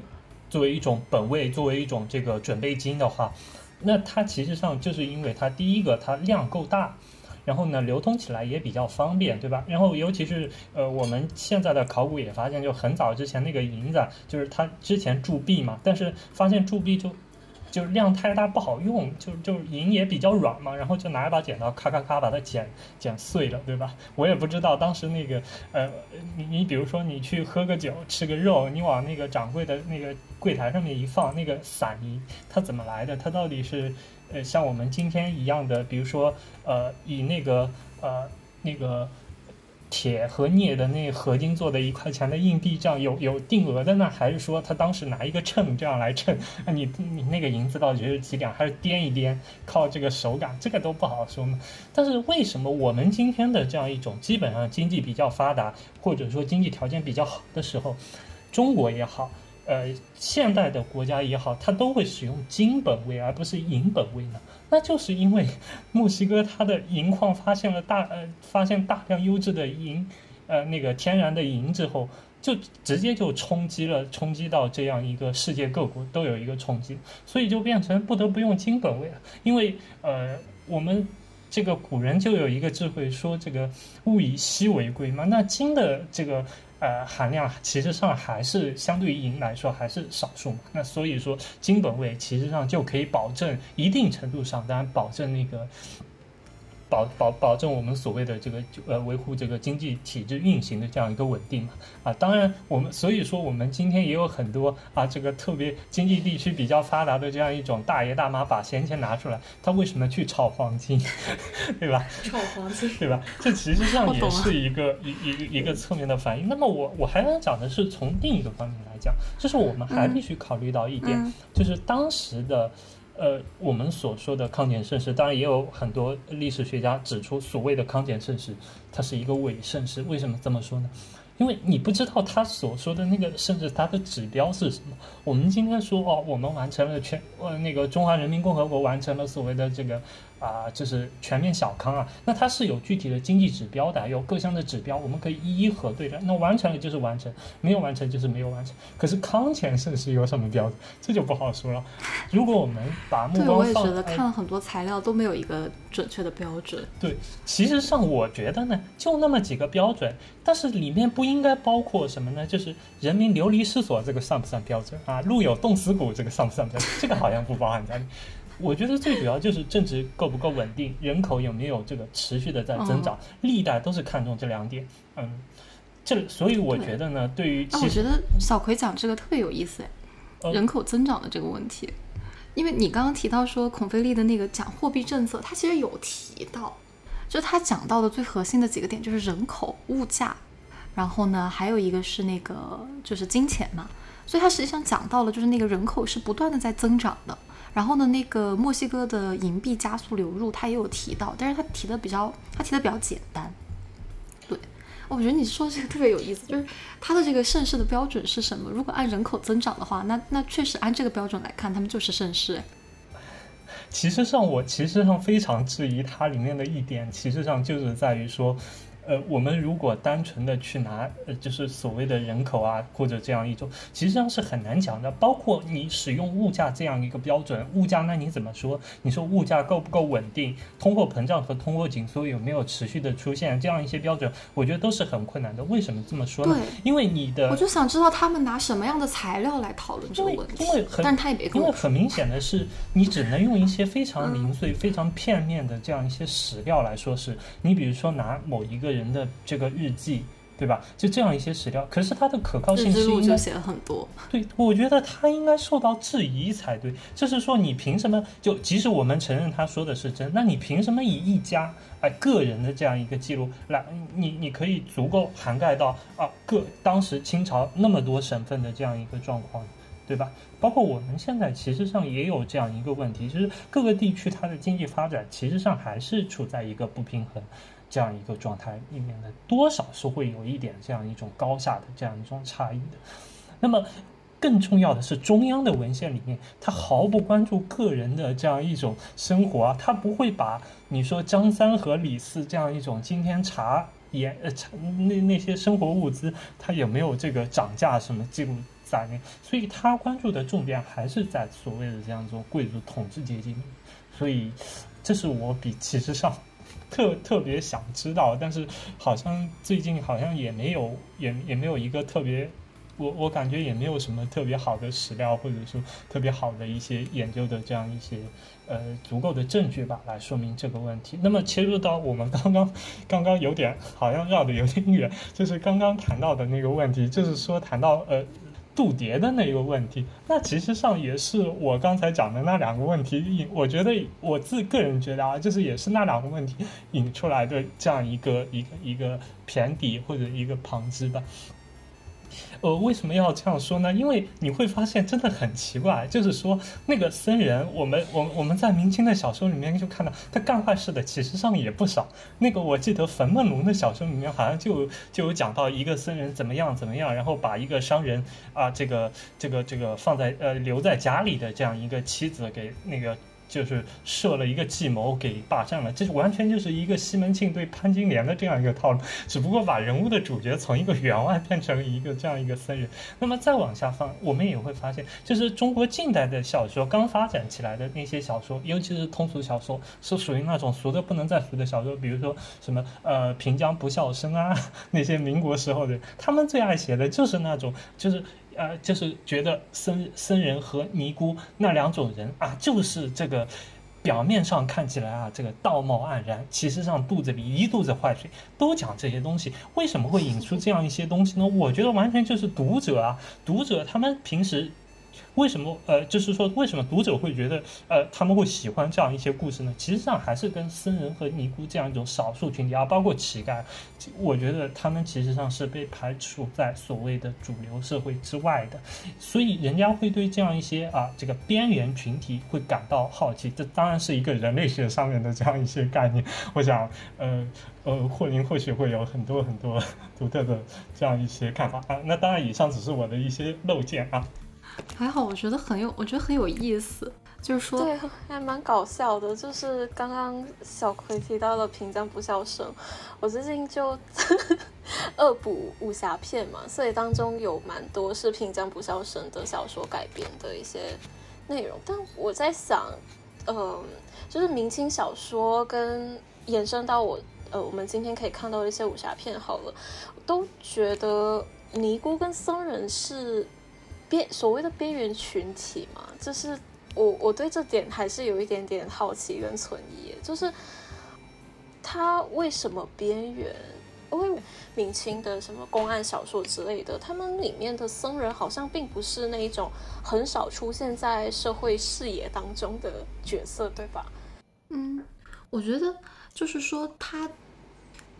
S1: 作为一种本位，作为一种这个准备金的话，那它其实上就是因为它第一个它量够大，然后呢流通起来也比较方便，对吧？然后尤其是呃我们现在的考古也发现，就很早之前那个银子，就是它之前铸币嘛，但是发现铸币就。就是量太大不好用，就就银也比较软嘛，然后就拿一把剪刀咔咔咔把它剪剪碎了，对吧？我也不知道当时那个呃，你你比如说你去喝个酒吃个肉，你往那个掌柜的那个柜台上面一放，那个散银它怎么来的？它到底是呃像我们今天一样的，比如说呃以那个呃那个。铁和镍的那合金做的一块钱的硬币，这样有有定额的呢？还是说他当时拿一个秤这样来称？那你你那个银子到底是几两？还是掂一掂，靠这个手感？这个都不好说嘛。但是为什么我们今天的这样一种基本上经济比较发达，或者说经济条件比较好的时候，中国也好？呃，现代的国家也好，它都会使用金本位而不是银本位呢？那就是因为墨西哥它的银矿发现了大呃发现大量优质的银，呃那个天然的银之后，就直接就冲击了，冲击到这样一个世界各国都有一个冲击，所以就变成不得不用金本位了。因为呃我们这个古人就有一个智慧说这个物以稀为贵嘛，那金的这个。呃，含量其实上还是相对于银来说还是少数嘛。那所以说，金本位其实上就可以保证一定程度上，当然保证那个。保保保证我们所谓的这个呃维护这个经济体制运行的这样一个稳定嘛啊，当然我们所以说我们今天也有很多啊这个特别经济地区比较发达的这样一种大爷大妈把闲钱拿出来，他为什么去炒黄金，对吧？
S2: 炒黄金，
S1: 对吧？这其实上也是一个一一一个侧面的反应。那么我我还想讲的是从另一个方面来讲，就是我们还必须考虑到一点，就是当时的。呃，我们所说的康乾盛世，当然也有很多历史学家指出，所谓的康乾盛世，它是一个伪盛世。为什么这么说呢？因为你不知道他所说的那个，甚至它的指标是什么。我们今天说哦，我们完成了全呃那个中华人民共和国完成了所谓的这个。啊，就是全面小康啊，那它是有具体的经济指标的，有各项的指标，我们可以一一核对的。那完成了就是完成，没有完成就是没有完成。可是康乾盛世有什么标准，这就不好说了。如果我们把目光放，
S2: 我也觉得看了很多材料都没有一个准确的标准。
S1: 对，其实上我觉得呢，就那么几个标准，但是里面不不应该包括什么呢？就是人民流离失所这个算不算标准啊？路有冻死骨这个算不算标准？这个好像不包含在里。我觉得最主要就是政治够不够稳定，人口有没有这个持续的在增长，历代都是看重这两点。嗯，这所以我觉得呢，对于
S2: 啊，我觉得小葵讲这个特别有意思哎，人口增长的这个问题，因为你刚刚提到说孔飞利的那个讲货币政策，他其实有提到，就他讲到的最核心的几个点就是人口、物价，然后呢还有一个是那个就是金钱嘛，所以他实际上讲到了就是那个人口是不断的在增长的。然后呢，那个墨西哥的银币加速流入，他也有提到，但是他提的比较，他提的比较简单。对，我觉得你说这个特别有意思，就是他的这个盛世的标准是什么？如果按人口增长的话，那那确实按这个标准来看，他们就是盛世。
S1: 其实上，我其实上非常质疑它里面的一点，其实上就是在于说。呃，我们如果单纯的去拿，呃，就是所谓的人口啊，或者这样一种，其实上是很难讲的。包括你使用物价这样一个标准，物价那你怎么说？你说物价够不够稳定？通货膨胀和通货紧缩有没有持续的出现？这样一些标准，我觉得都是很困难的。为什么这么说呢？因为你的，
S2: 我就想知道他们拿什么样的材料来讨论这个问题。
S1: 因为，
S2: 但是他也别
S1: 因为很明显的是，你只能用一些非常零碎、非常片面的这样一些史料来说，是你比如说拿某一个人的这个。日记，对吧？就这样一些史料，可是它的可靠性是应
S2: 该写了很多。
S1: 对，我觉得他应该受到质疑才对。就是说，你凭什么？就即使我们承认他说的是真，那你凭什么以一家哎个人的这样一个记录来，你你可以足够涵盖到啊各当时清朝那么多省份的这样一个状况，对吧？包括我们现在其实上也有这样一个问题，就是各个地区它的经济发展其实上还是处在一个不平衡。这样一个状态里面的多少是会有一点这样一种高下的这样一种差异的。那么更重要的是，中央的文献里面，他毫不关注个人的这样一种生活啊，他不会把你说张三和李四这样一种今天茶盐呃茶那那些生活物资，他有没有这个涨价什么记录在内？所以他关注的重点还是在所谓的这样一种贵族统治阶级。所以这是我比其实上。特特别想知道，但是好像最近好像也没有，也也没有一个特别，我我感觉也没有什么特别好的史料，或者说特别好的一些研究的这样一些呃足够的证据吧，来说明这个问题。那么切入到我们刚刚 刚刚有点好像绕的有点远，就是刚刚谈到的那个问题，就是说谈到呃。度牒的那个问题，那其实上也是我刚才讲的那两个问题引，我觉得我自个人觉得啊，就是也是那两个问题引出来的这样一个一个一个偏底或者一个旁支吧。呃，为什么要这样说呢？因为你会发现真的很奇怪，就是说那个僧人，我们我我们在明清的小说里面就看到他干坏事的，其实上也不少。那个我记得冯梦龙的小说里面好像就就有讲到一个僧人怎么样怎么样，然后把一个商人啊，这个这个这个放在呃留在家里的这样一个妻子给那个。就是设了一个计谋给霸占了，这完全就是一个西门庆对潘金莲的这样一个套路，只不过把人物的主角从一个员外变成了一个这样一个僧人。那么再往下放，我们也会发现，就是中国近代的小说刚发展起来的那些小说，尤其是通俗小说，是属于那种俗的不能再俗的小说，比如说什么呃平江不笑生啊，那些民国时候的，他们最爱写的就是那种就是。呃，就是觉得僧僧人和尼姑那两种人啊，就是这个表面上看起来啊，这个道貌岸然，其实上肚子里一肚子坏水，都讲这些东西。为什么会引出这样一些东西呢？我觉得完全就是读者啊，读者他们平时。为什么呃，就是说为什么读者会觉得呃他们会喜欢这样一些故事呢？其实上还是跟僧人和尼姑这样一种少数群体啊，包括乞丐，我觉得他们其实上是被排除在所谓的主流社会之外的，所以人家会对这样一些啊这个边缘群体会感到好奇。这当然是一个人类学上面的这样一些概念。我想呃呃霍林或许会有很多很多独特的这样一些看法啊。那当然以上只是我的一些漏见啊。
S2: 还好，我觉得很有，我觉得很有意思。就是说，
S3: 对，还蛮搞笑的。就是刚刚小葵提到了平江不笑生，我最近就恶补武侠片嘛，所以当中有蛮多是平江不笑生的小说改编的一些内容。但我在想，嗯，就是明清小说跟延伸到我。呃，我们今天可以看到一些武侠片，好了，都觉得尼姑跟僧人是所谓的边缘群体嘛，就是我我对这点还是有一点点好奇跟存疑，就是他为什么边缘？因为明清的什么公案小说之类的，他们里面的僧人好像并不是那一种很少出现在社会视野当中的角色，对吧？
S2: 嗯，我觉得就是说他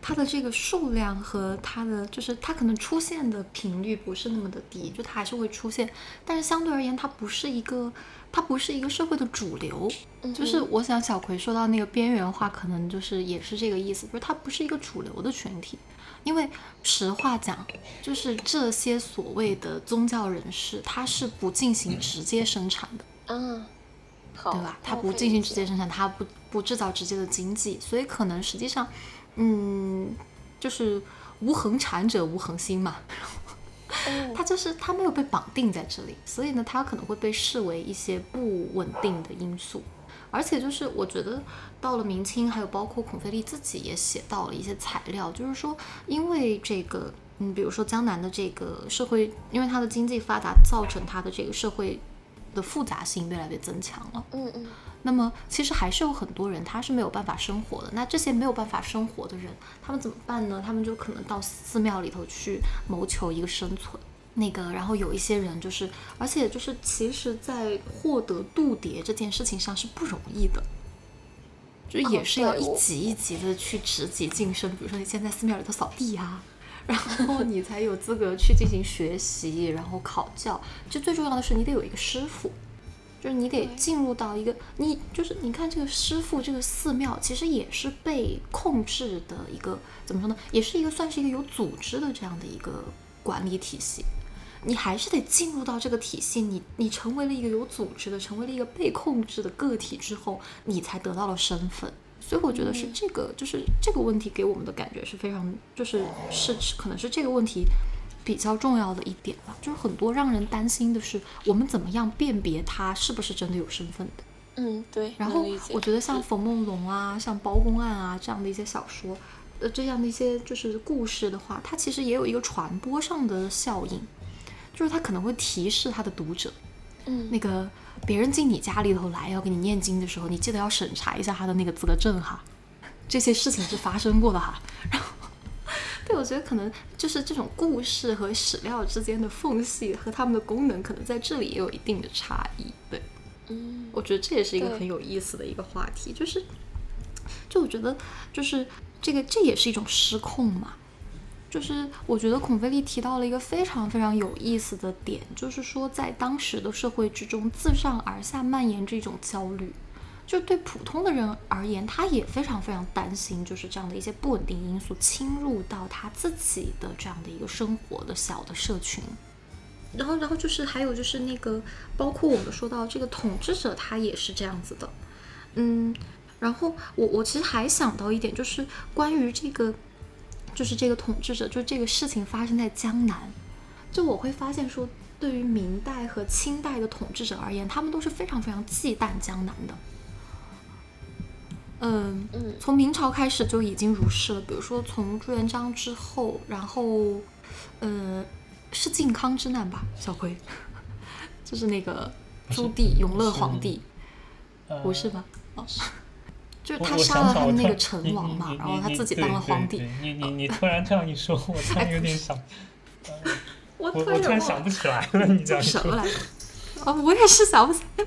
S2: 他的这个数量和它的就是它可能出现的频率不是那么的低，就它还是会出现，但是相对而言，它不是一个它不是一个社会的主流。就是我想小葵说到那个边缘化，可能就是也是这个意思，就是它不是一个主流的群体。因为实话讲，就是这些所谓的宗教人士，他是不进行直接生产的，
S3: 嗯，好，
S2: 对吧？他不进行直接生产，他不不制造直接的经济，所以可能实际上，嗯，就是无恒产者无恒心嘛。他就是他没有被绑定在这里，所以呢，他可能会被视为一些不稳定的因素。而且就是我觉得到了明清，还有包括孔飞利自己也写到了一些材料，就是说因为这个，嗯，比如说江南的这个社会，因为它的经济发达，造成它的这个社会的复杂性越来越增强了。
S3: 嗯嗯。
S2: 那么其实还是有很多人他是没有办法生活的。那这些没有办法生活的人，他们怎么办呢？他们就可能到寺庙里头去谋求一个生存。那个，然后有一些人就是，而且就是，其实，在获得度牒这件事情上是不容易的，就也是要一级一级的去职级晋升。比如说，你先在寺庙里头扫地啊，然后 你才有资格去进行学习，然后考教。就最重要的是，你得有一个师傅，就是你得进入到一个，你就是你看这个师傅，这个寺庙其实也是被控制的一个，怎么说呢？也是一个算是一个有组织的这样的一个管理体系。你还是得进入到这个体系，你你成为了一个有组织的，成为了一个被控制的个体之后，你才得到了身份。所以我觉得是这个，就是这个问题给我们的感觉是非常，就是是可能是这个问题比较重要的一点吧。就是很多让人担心的是，我们怎么样辨别他是不是真的有身份的？
S3: 嗯，对。
S2: 然后我觉得像冯梦龙啊，像包公案啊这样的一些小说，呃，这样的一些就是故事的话，它其实也有一个传播上的效应。就是他可能会提示他的读者，
S3: 嗯，
S2: 那个别人进你家里头来要给你念经的时候，你记得要审查一下他的那个资格证哈，这些事情是发生过的哈。然后，对我觉得可能就是这种故事和史料之间的缝隙和它们的功能，可能在这里也有一定的差异。对，
S3: 嗯，
S2: 我觉得这也是一个很有意思的一个话题，就是，就我觉得就是这个这也是一种失控嘛。就是我觉得孔飞利提到了一个非常非常有意思的点，就是说在当时的社会之中，自上而下蔓延这种焦虑，就对普通的人而言，他也非常非常担心，就是这样的一些不稳定因素侵入到他自己的这样的一个生活的小的社群。然后，然后就是还有就是那个，包括我们说到这个统治者，他也是这样子的。嗯，然后我我其实还想到一点，就是关于这个。就是这个统治者，就这个事情发生在江南，就我会发现说，对于明代和清代的统治者而言，他们都是非常非常忌惮江南的。嗯嗯，从明朝开始就已经如是了。比如说从朱元璋之后，然后，呃，是靖康之难吧？小葵，就是那个朱棣永乐皇帝，不是吗？哦。就是他杀了他们那个成王嘛，然后他自己当了皇帝。
S1: 你你你突然这样一说，我突然有点想，
S2: 我
S1: 我突然想不起来了，你
S2: 叫什么来着？哦，我也是想不起来。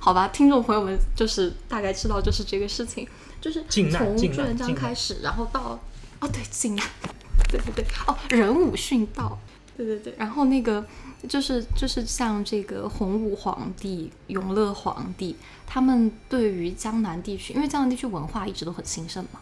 S2: 好吧，听众朋友们就是大概知道就是这个事情，就是从朱元璋开始，然后到哦对靖难，对对对，哦仁武殉道，对对对，然后那个。就是就是像这个洪武皇帝、永乐皇帝，他们对于江南地区，因为江南地区文化一直都很兴盛嘛。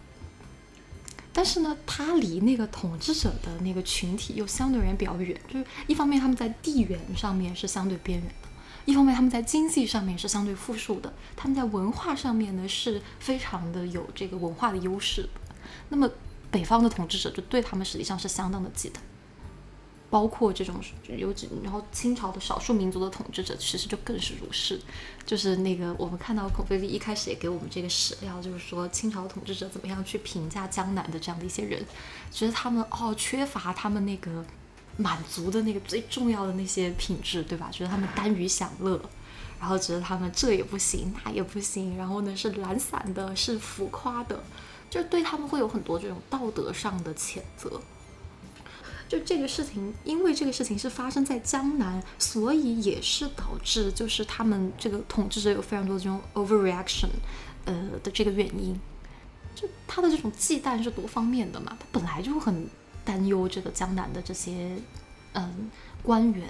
S2: 但是呢，他离那个统治者的那个群体又相对而言比较远。就是一方面他们在地缘上面是相对边缘的，一方面他们在经济上面是相对富庶的，他们在文化上面呢是非常的有这个文化的优势。那么北方的统治者就对他们实际上是相当的忌惮。包括这种有然后清朝的少数民族的统治者，其实就更是如是。就是那个我们看到孔飞利一开始也给我们这个史料，就是说清朝统治者怎么样去评价江南的这样的一些人，觉得他们哦缺乏他们那个满足的那个最重要的那些品质，对吧？觉得他们耽于享乐，然后觉得他们这也不行那也不行，然后呢是懒散的，是浮夸的，就对他们会有很多这种道德上的谴责。就这个事情，因为这个事情是发生在江南，所以也是导致就是他们这个统治者有非常多的这种 overreaction，呃的这个原因。就他的这种忌惮是多方面的嘛，他本来就很担忧这个江南的这些嗯官员，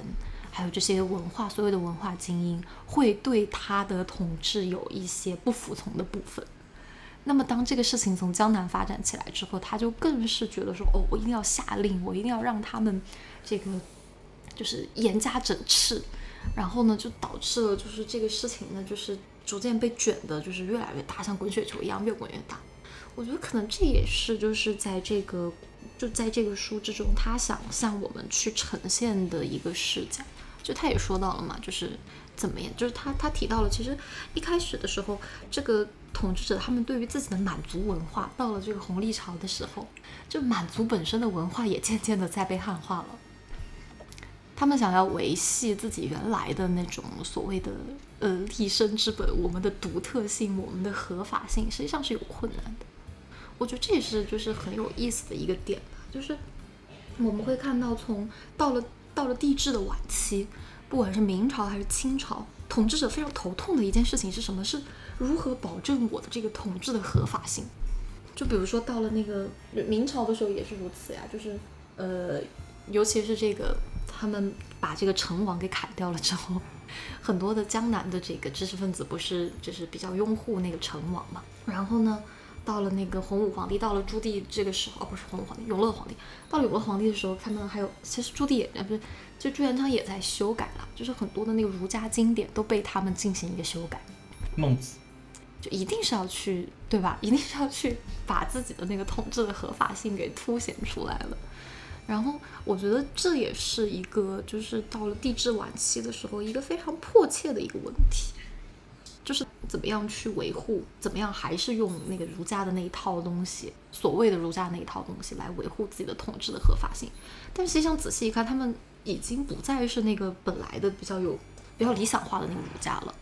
S2: 还有这些文化所有的文化精英会对他的统治有一些不服从的部分。那么，当这个事情从江南发展起来之后，他就更是觉得说：“哦，我一定要下令，我一定要让他们这个就是严加整治。”然后呢，就导致了就是这个事情呢，就是逐渐被卷的，就是越来越大，像滚雪球一样越滚越大。我觉得可能这也是就是在这个就在这个书之中，他想向我们去呈现的一个视角。就他也说到了嘛，就是怎么样，就是他他提到了，其实一开始的时候这个。统治者他们对于自己的满族文化，到了这个红利潮的时候，就满族本身的文化也渐渐的在被汉化了。他们想要维系自己原来的那种所谓的呃立身之本，我们的独特性，我们的合法性，实际上是有困难的。我觉得这也是就是很有意思的一个点，就是我们会看到从到了到了帝制的晚期，不管是明朝还是清朝，统治者非常头痛的一件事情是什么？是如何保证我的这个统治的合法性？就比如说到了那个明朝的时候也是如此呀，就是呃，尤其是这个他们把这个成王给砍掉了之后，很多的江南的这个知识分子不是就是比较拥护那个成王嘛。然后呢，到了那个洪武皇帝，到了朱棣这个时候，哦不是洪武皇帝，永乐皇帝，到了永乐皇帝的时候，他们还有其实朱棣也呃不是，就朱元璋也在修改了，就是很多的那个儒家经典都被他们进行一个修改，
S1: 孟子。
S2: 就一定是要去，对吧？一定是要去把自己的那个统治的合法性给凸显出来了。然后我觉得这也是一个，就是到了帝制晚期的时候，一个非常迫切的一个问题，就是怎么样去维护，怎么样还是用那个儒家的那一套东西，所谓的儒家那一套东西来维护自己的统治的合法性。但实际上仔细一看，他们已经不再是那个本来的比较有比较理想化的那个儒家了。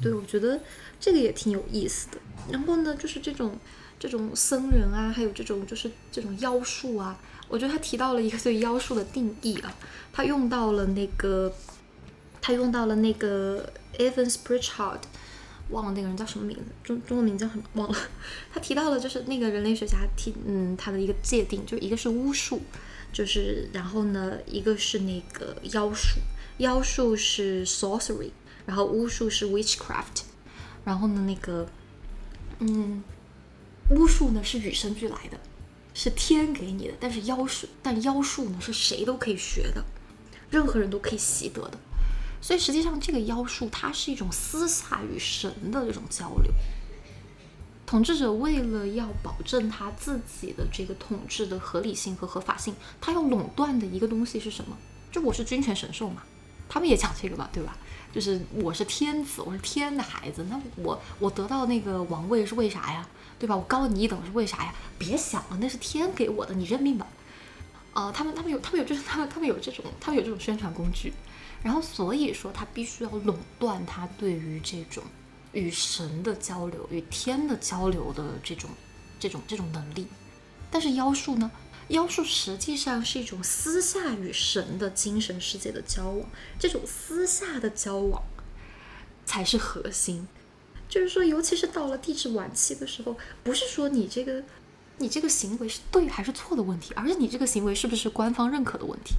S2: 对，我觉得。这个也挺有意思的。然后呢，就是这种这种僧人啊，还有这种就是这种妖术啊，我觉得他提到了一个对妖术的定义啊，他用到了那个他用到了那个 Evans Pritchard，忘了那个人叫什么名字，中中文名叫什么忘了。他提到了就是那个人类学家提嗯他的一个界定，就一个是巫术，就是然后呢一个是那个妖术，妖术是 sorcery，然后巫术是 witchcraft。然后呢，那个，嗯，巫术呢是与生俱来的，是天给你的。但是妖术，但妖术呢是谁都可以学的，任何人都可以习得的。所以实际上，这个妖术它是一种私下与神的这种交流。统治者为了要保证他自己的这个统治的合理性和合法性，他要垄断的一个东西是什么？就我是君权神授嘛，他们也讲这个嘛，对吧？就是我是天子，我是天的孩子，那我我得到那个王位是为啥呀？对吧？我高你一等是为啥呀？别想了，那是天给我的，你认命吧。啊，他们他们有他们有这他们他们有这种他们有这种宣传工具，然后所以说他必须要垄断他对于这种与神的交流、与天的交流的这种这种这种能力。但是妖术呢？妖术实际上是一种私下与神的精神世界的交往，这种私下的交往才是核心。就是说，尤其是到了帝制晚期的时候，不是说你这个你这个行为是对还是错的问题，而是你这个行为是不是官方认可的问题。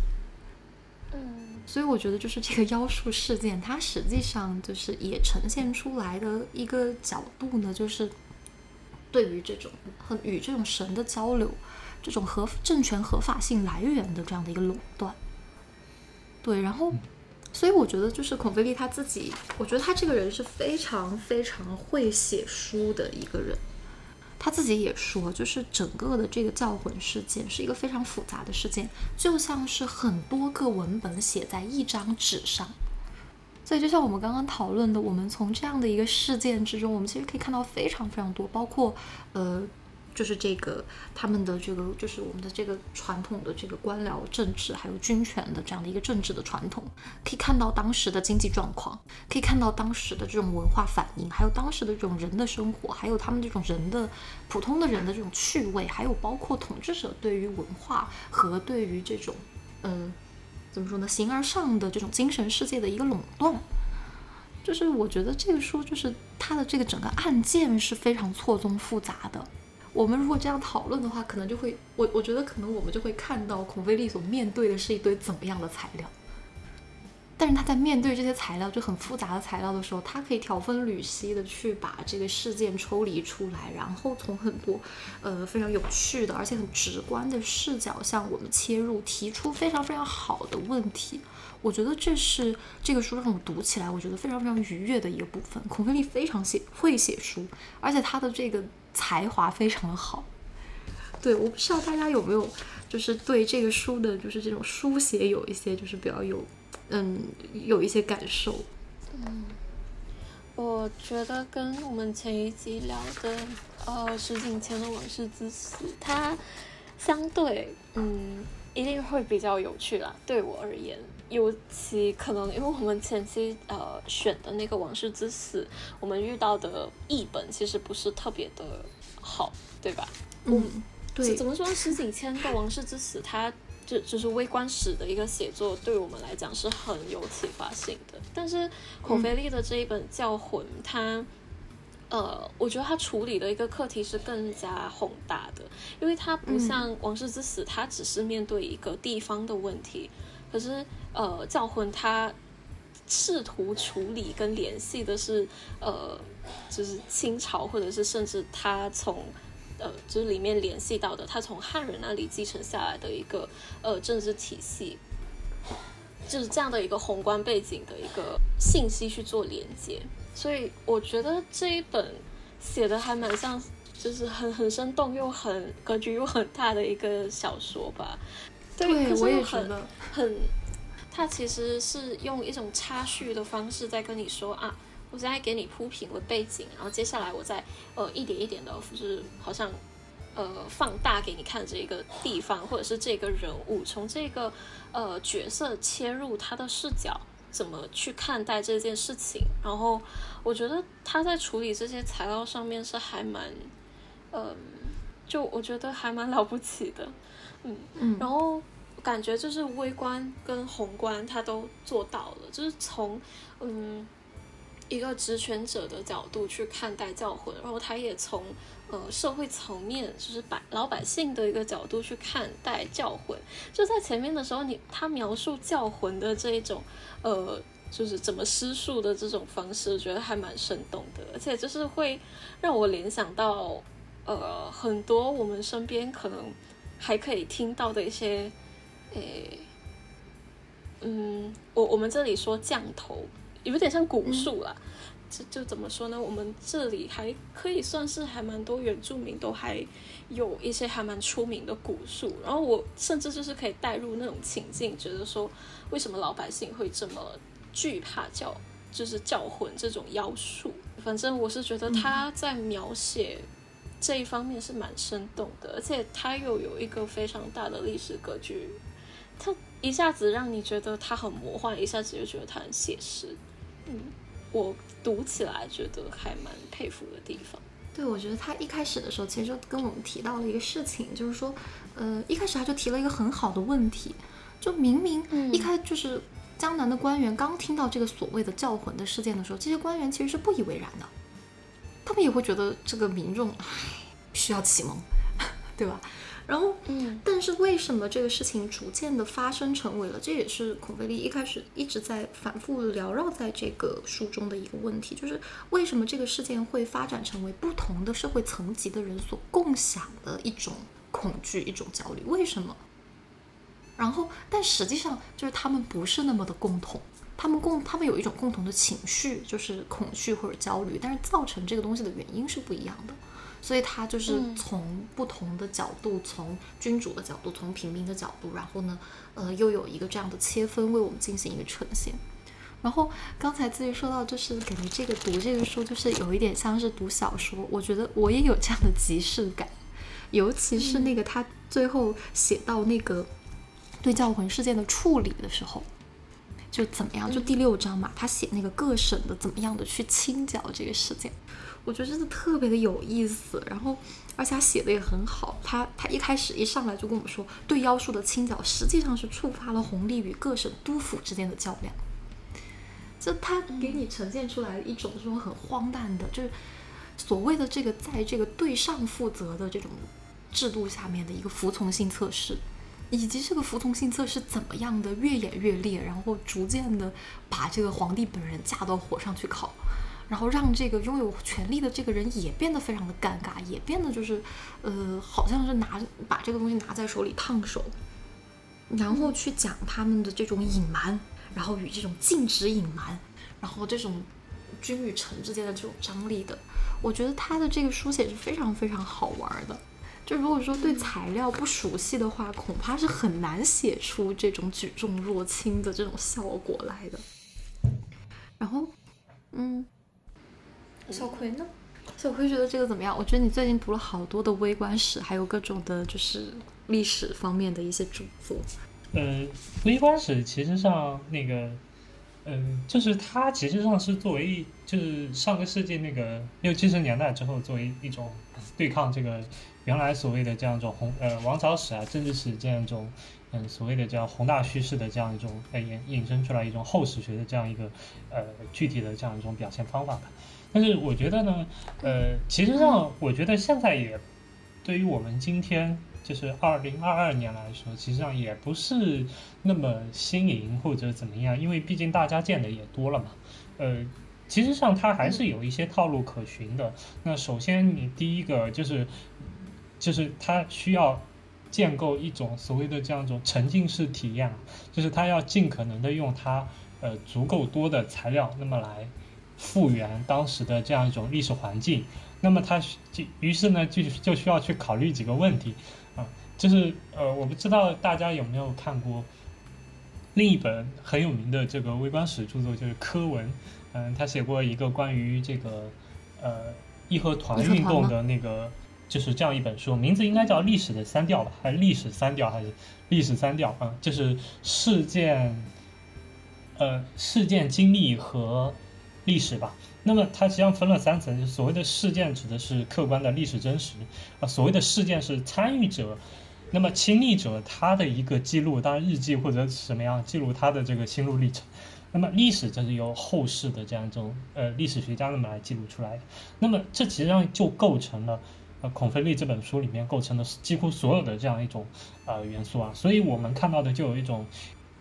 S3: 嗯，
S2: 所以我觉得就是这个妖术事件，它实际上就是也呈现出来的一个角度呢，就是对于这种和与这种神的交流。这种合政权合法性来源的这样的一个垄断，对，然后，所以我觉得就是孔飞利他自己，我觉得他这个人是非常非常会写书的一个人，他自己也说，就是整个的这个教魂事件是一个非常复杂的事件，就像是很多个文本写在一张纸上。所以，就像我们刚刚讨论的，我们从这样的一个事件之中，我们其实可以看到非常非常多，包括呃。就是这个他们的这个，就是我们的这个传统的这个官僚政治，还有军权的这样的一个政治的传统，可以看到当时的经济状况，可以看到当时的这种文化反应，还有当时的这种人的生活，还有他们这种人的普通的人的这种趣味，还有包括统治者对于文化和对于这种，嗯，怎么说呢，形而上的这种精神世界的一个垄断。就是我觉得这个书，就是它的这个整个案件是非常错综复杂的。我们如果这样讨论的话，可能就会我我觉得可能我们就会看到孔飞利所面对的是一堆怎么样的材料。但是他在面对这些材料就很复杂的材料的时候，他可以条分缕析的去把这个事件抽离出来，然后从很多呃非常有趣的而且很直观的视角向我们切入，提出非常非常好的问题。我觉得这是这个书让我读起来我觉得非常非常愉悦的一个部分。孔飞利非常写会写书，而且他的这个。才华非常的好，对，我不知道大家有没有，就是对这个书的，就是这种书写有一些，就是比较有，嗯，有一些感受。
S3: 嗯，我觉得跟我们前一集聊的，呃，石井前的往事之死，它相对，嗯，一定会比较有趣啦。对我而言，尤其可能因为我们前期呃选的那个王室之死，我们遇到的译本其实不是特别的好，对吧？
S2: 嗯，对。
S3: 怎么说？石井谦的王室之死，它就就是微观史的一个写作，对我们来讲是很有启发性的。但是孔飞利的这一本教魂，它。呃，我觉得他处理的一个课题是更加宏大的，因为它不像《王室之死》，它只是面对一个地方的问题，可是呃，教魂他试图处理跟联系的是呃，就是清朝，或者是甚至他从呃，就是里面联系到的，他从汉人那里继承下来的一个呃政治体系，就是这样的一个宏观背景的一个信息去做连接。所以我觉得这一本写的还蛮像，就是很很生动又很格局又很大的一个小说吧。
S2: 对，
S3: 我
S2: 也觉得
S3: 很。他其实是用一种插叙的方式在跟你说啊，我现在给你铺平了背景，然后接下来我再呃一点一点的，就是好像呃放大给你看这个地方或者是这个人物，从这个呃角色切入他的视角。怎么去看待这件事情？然后我觉得他在处理这些材料上面是还蛮，嗯，就我觉得还蛮了不起的，嗯嗯。然后感觉就是微观跟宏观他都做到了，就是从嗯一个职权者的角度去看待教魂，然后他也从。呃，社会层面就是百老百姓的一个角度去看待教魂，就在前面的时候，你他描述教魂的这一种，呃，就是怎么施术的这种方式，我觉得还蛮生动的，而且就是会让我联想到，呃，很多我们身边可能还可以听到的一些，诶，嗯，我我们这里说降头，有点像古树啦。就就怎么说呢？我们这里还可以算是还蛮多原住民都还有一些还蛮出名的古树，然后我甚至就是可以带入那种情境，觉得说为什么老百姓会这么惧怕叫就是叫魂这种妖术？反正我是觉得他在描写这一方面是蛮生动的，而且他又有一个非常大的历史格局，他一下子让你觉得他很魔幻，一下子又觉得他很写实，嗯。我读起来觉得还蛮佩服的地方。
S2: 对，我觉得他一开始的时候，其实就跟我们提到了一个事情，就是说，呃，一开始他就提了一个很好的问题，就明明一开就是江南的官员刚听到这个所谓的教魂的事件的时候，这些官员其实是不以为然的，他们也会觉得这个民众唉需要启蒙，对吧？然后，
S3: 嗯，
S2: 但是为什么这个事情逐渐的发生成为了？这也是孔飞利一开始一直在反复缭绕在这个书中的一个问题，就是为什么这个事件会发展成为不同的社会层级的人所共享的一种恐惧、一种焦虑？为什么？然后，但实际上就是他们不是那么的共同，他们共他们有一种共同的情绪，就是恐惧或者焦虑，但是造成这个东西的原因是不一样的。所以他就是从不同的角度，从君主的角度，从平民的角度，然后呢，呃，又有一个这样的切分，为我们进行一个呈现。然后刚才自己说到，就是感觉这个读这个书，就是有一点像是读小说。我觉得我也有这样的即视感，尤其是那个他最后写到那个对教魂事件的处理的时候，就怎么样？就第六章嘛，他写那个各省的怎么样的去清剿这个事件，我觉得真的特别的有意思。然后而且他写的也很好，他他一开始一上来就跟我们说，对妖术的清剿实际上是触发了弘历与各省督府之间的较量。就他给你呈现出来一种这种很荒诞的，就是所谓的这个在这个对上负责的这种制度下面的一个服从性测试，以及这个服从性测试怎么样的越演越烈，然后逐渐的把这个皇帝本人架到火上去烤，然后让这个拥有权力的这个人也变得非常的尴尬，也变得就是呃好像是拿把这个东西拿在手里烫手，然后去讲他们的这种隐瞒。然后与这种禁止隐瞒，然后这种君与臣之间的这种张力的，我觉得他的这个书写是非常非常好玩的。就如果说对材料不熟悉的话，恐怕是很难写出这种举重若轻的这种效果来的。然后，嗯，小葵呢？小葵觉得这个怎么样？我觉得你最近读了好多的微观史，还有各种的，就是历史方面的一些著作。
S1: 呃，微观史其实上那个，嗯，就是它其实上是作为一就是上个世纪那个六七十年代之后作为一种对抗这个原来所谓的这样一种宏呃王朝史啊政治史这样一种嗯所谓的叫宏大叙事的这样一种呃引引申出来一种后史学的这样一个呃具体的这样一种表现方法的。但是我觉得呢，呃，其实上我觉得现在也对于我们今天。就是二零二二年来说，其实上也不是那么新颖或者怎么样，因为毕竟大家见的也多了嘛。呃，其实上它还是有一些套路可循的。那首先，你第一个就是，就是它需要建构一种所谓的这样一种沉浸式体验，就是它要尽可能的用它呃足够多的材料，那么来复原当时的这样一种历史环境。那么他就于是呢，就就需要去考虑几个问题。啊就是呃，我不知道大家有没有看过另一本很有名的这个微观史著作，就是柯文，嗯，他写过一个关于这个呃义和团运动的那个，就是这样一本书，名字应该叫《历史的三调》吧，还是《历史三调》还是《历史三调》啊？就是事件，呃，事件经历和历史吧。那么它实际上分了三层，所谓的事件指的是客观的历史真实，啊，所谓的事件是参与者。那么亲历者他的一个记录，当然日记或者什么样记录他的这个心路历程。那么历史则是由后世的这样一种呃历史学家那么来记录出来的。那么这其实上就构成了呃孔飞利这本书里面构成的几乎所有的这样一种呃元素啊。所以我们看到的就有一种。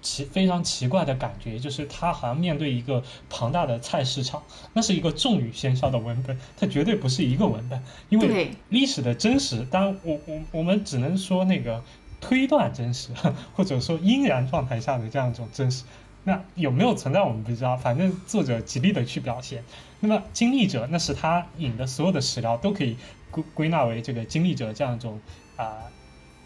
S1: 奇非常奇怪的感觉，就是他好像面对一个庞大的菜市场，那是一个重语喧嚣的文本，它绝对不是一个文本，因为历史的真实，当然我我我们只能说那个推断真实，或者说应然状态下的这样一种真实，那有没有存在我们不知道，反正作者极力的去表现。那么经历者，那是他引的所有的史料都可以归归纳为这个经历者这样一种啊，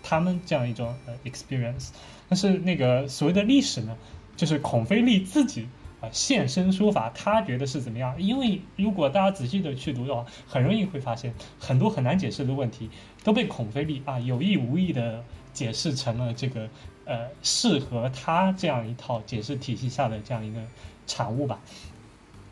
S1: 他们这样一种呃 experience。但是那个所谓的历史呢，就是孔飞利自己啊现身说法，他觉得是怎么样？因为如果大家仔细的去读的话，很容易会发现很多很难解释的问题都被孔飞利啊有意无意的解释成了这个呃适合他这样一套解释体系下的这样一个产物吧。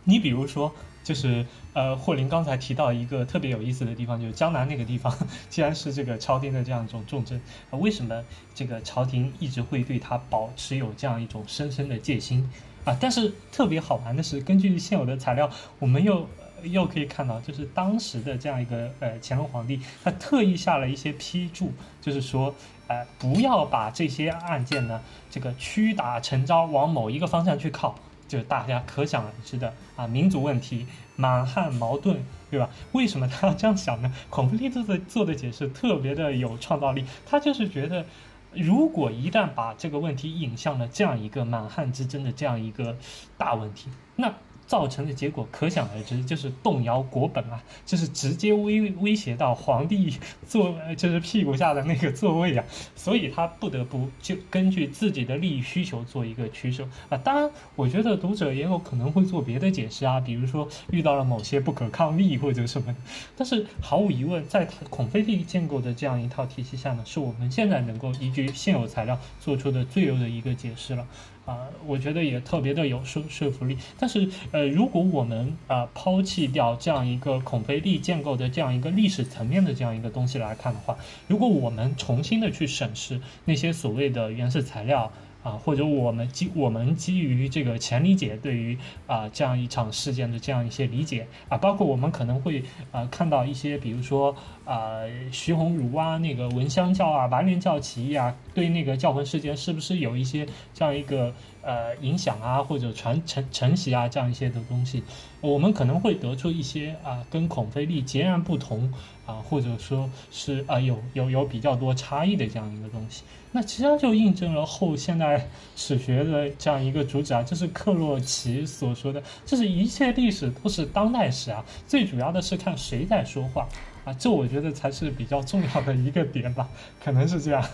S1: 你比如说。就是呃，霍林刚才提到一个特别有意思的地方，就是江南那个地方，既然是这个朝廷的这样一种重镇，啊，为什么这个朝廷一直会对他保持有这样一种深深的戒心啊？但是特别好玩的是，根据现有的材料，我们又又可以看到，就是当时的这样一个呃乾隆皇帝，他特意下了一些批注，就是说，呃，不要把这些案件呢，这个屈打成招，往某一个方向去靠。就大家可想而知的啊，民族问题、满汉矛盾，对吧？为什么他要这样想呢？孔飞利做的做的解释特别的有创造力，他就是觉得，如果一旦把这个问题引向了这样一个满汉之争的这样一个大问题，那造成的结果可想而知，就是动摇国本啊，就是直接威威胁到皇帝坐，就是屁股下的那个座位啊，所以他不得不就根据自己的利益需求做一个取舍啊。当然，我觉得读者也有可能会做别的解释啊，比如说遇到了某些不可抗力或者什么。但是毫无疑问，在孔飞力建构的这样一套体系下呢，是我们现在能够依据现有材料做出的最优的一个解释了。啊，我觉得也特别的有说说服力。但是，呃，如果我们啊抛弃掉这样一个孔飞利建构的这样一个历史层面的这样一个东西来看的话，如果我们重新的去审视那些所谓的原始材料。啊，或者我们基我们基于这个前理解对于啊这样一场事件的这样一些理解啊，包括我们可能会啊看到一些，比如说啊徐宏儒啊那个闻香教啊白莲教起义啊，对那个教魂事件是不是有一些这样一个呃影响啊或者传承承袭啊这样一些的东西，我们可能会得出一些啊跟孔飞力截然不同啊或者说是啊有有有比较多差异的这样一个东西。那其实就印证了后现代史学的这样一个主旨啊，就是克洛奇所说的，就是一切历史都是当代史啊，最主要的是看谁在说话啊，这我觉得才是比较重要的一个点吧，可能是这样。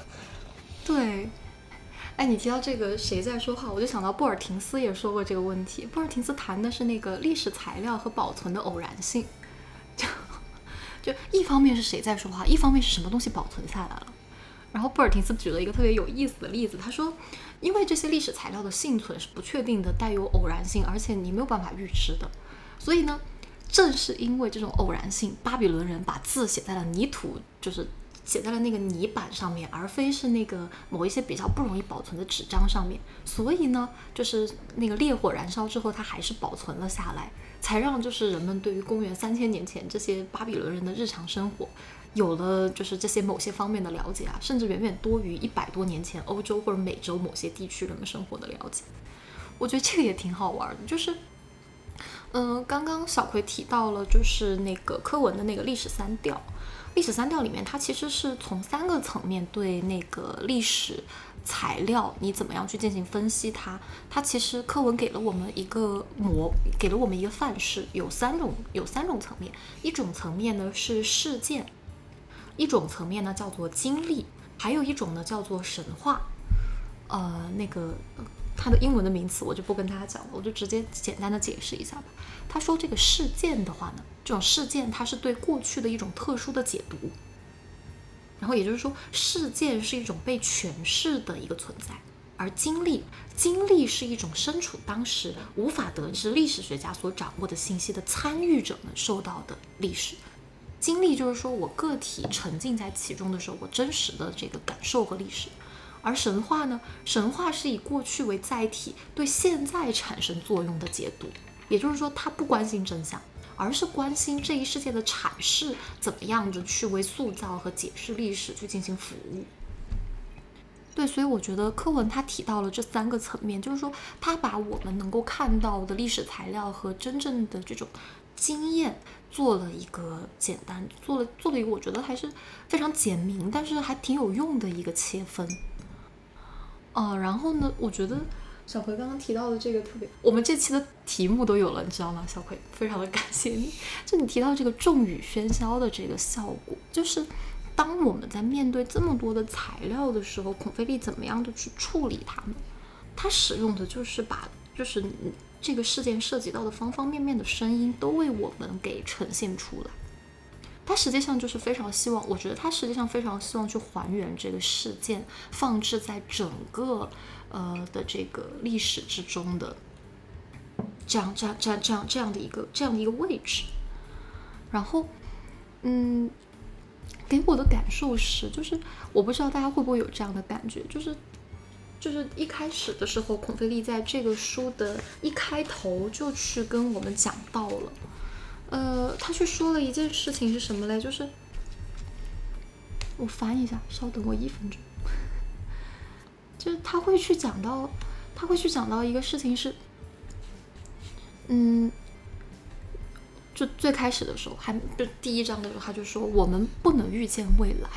S2: 对，哎，你提到这个谁在说话，我就想到布尔廷斯也说过这个问题。布尔廷斯谈的是那个历史材料和保存的偶然性，就 就一方面是谁在说话，一方面是什么东西保存下来了。然后布尔廷斯举了一个特别有意思的例子，他说，因为这些历史材料的幸存是不确定的，带有偶然性，而且你没有办法预知的，所以呢，正是因为这种偶然性，巴比伦人把字写在了泥土，就是写在了那个泥板上面，而非是那个某一些比较不容易保存的纸张上面，所以呢，就是那个烈火燃烧之后，它还是保存了下来，才让就是人们对于公元三千年前这些巴比伦人的日常生活。有了就是这些某些方面的了解啊，甚至远远多于一百多年前欧洲或者美洲某些地区人们生活的了解。我觉得这个也挺好玩的，就是，嗯，刚刚小葵提到了，就是那个课文的那个历史三调，历史三调里面，它其实是从三个层面对那个历史材料你怎么样去进行分析它。它其实课文给了我们一个模，给了我们一个范式，有三种，有三种层面，一种层面呢是事件。一种层面呢叫做经历，还有一种呢叫做神话。呃，那个它的英文的名词我就不跟大家讲了，我就直接简单的解释一下吧。他说这个事件的话呢，这种事件它是对过去的一种特殊的解读，然后也就是说事件是一种被诠释的一个存在，而经历经历是一种身处当时无法得知历史学家所掌握的信息的参与者们受到的历史。经历就是说我个体沉浸在其中的时候，我真实的这个感受和历史；而神话呢，神话是以过去为载体，对现在产生作用的解读。也就是说，它不关心真相，而是关心这一世界的阐释怎么样的去为塑造和解释历史去进行服务。对，所以我觉得课文它提到了这三个层面，就是说，它把我们能够看到的历史材料和真正的这种经验。做了一个简单，做了做了一个我觉得还是非常简明，但是还挺有用的一个切分。呃，然后呢，我觉得小葵刚刚提到的这个特别，我们这期的题目都有了，你知道吗？小葵，非常的感谢你。就你提到这个众语喧嚣的这个效果，就是当我们在面对这么多的材料的时候，孔飞利怎么样的去处理它们？他使用的就是把，就是。这个事件涉及到的方方面面的声音都为我们给呈现出来。他实际上就是非常希望，我觉得他实际上非常希望去还原这个事件放置在整个呃的这个历史之中的这样这样这样这样这样的一个这样的一个位置。然后，嗯，给我的感受是，就是我不知道大家会不会有这样的感觉，就是。就是一开始的时候，孔飞利在这个书的一开头就去跟我们讲到了，呃，他去说了一件事情是什么嘞？就是我翻一下，稍等我一分钟。就是他会去讲到，他会去讲到一个事情是，嗯，就最开始的时候，还就第一章的时候，他就说我们不能预见未来。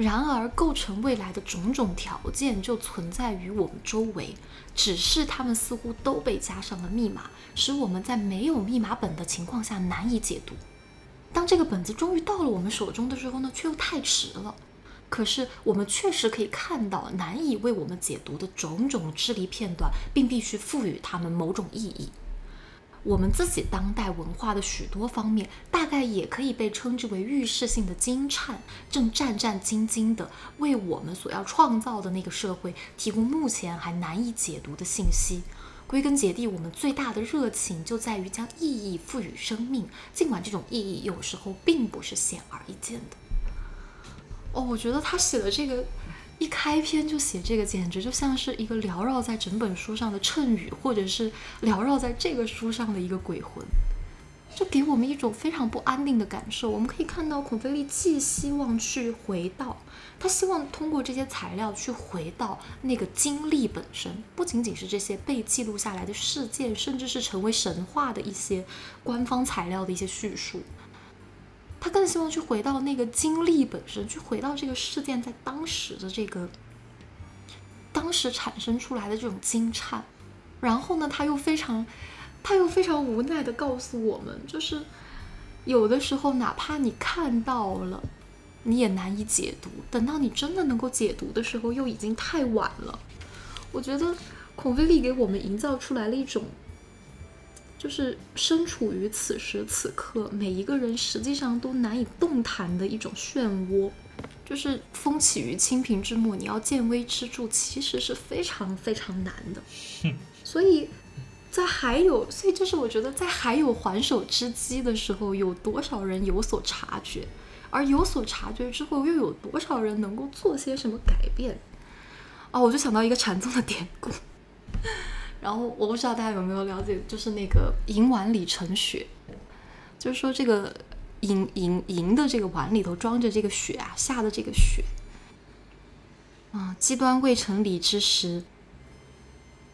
S2: 然而，构成未来的种种条件就存在于我们周围，只是它们似乎都被加上了密码，使我们在没有密码本的情况下难以解读。当这个本子终于到了我们手中的时候呢，却又太迟了。可是，我们确实可以看到难以为我们解读的种种支离片段，并必须赋予它们某种意义。我们自己当代文化的许多方面，大概也可以被称之为预示性的惊颤，正战战兢兢地为我们所要创造的那个社会提供目前还难以解读的信息。归根结底，我们最大的热情就在于将意义赋予生命，尽管这种意义有时候并不是显而易见的。哦，我觉得他写的这个。一开篇就写这个，简直就像是一个缭绕在整本书上的谶语，或者是缭绕在这个书上的一个鬼魂，就给我们一种非常不安定的感受。我们可以看到，孔飞利既希望去回到，他希望通过这些材料去回到那个经历本身，不仅仅是这些被记录下来的事件，甚至是成为神话的一些官方材料的一些叙述。他更希望去回到那个经历本身，去回到这个事件在当时的这个当时产生出来的这种惊颤，然后呢，他又非常他又非常无奈的告诉我们，就是有的时候哪怕你看到了，你也难以解读，等到你真的能够解读的时候，又已经太晚了。我觉得孔飞利给我们营造出来了一种。就是身处于此时此刻，每一个人实际上都难以动弹的一种漩涡。就是风起于青萍之末，你要见微知著，其实是非常非常难的。所以在还有，所以就是我觉得在还有还手之机的时候，有多少人有所察觉？而有所察觉之后，又有多少人能够做些什么改变？哦，我就想到一个禅宗的典故。然后我不知道大家有没有了解，就是那个银碗里盛雪，就是说这个银银银的这个碗里头装着这个雪啊，下的这个雪啊，机端未成理之时，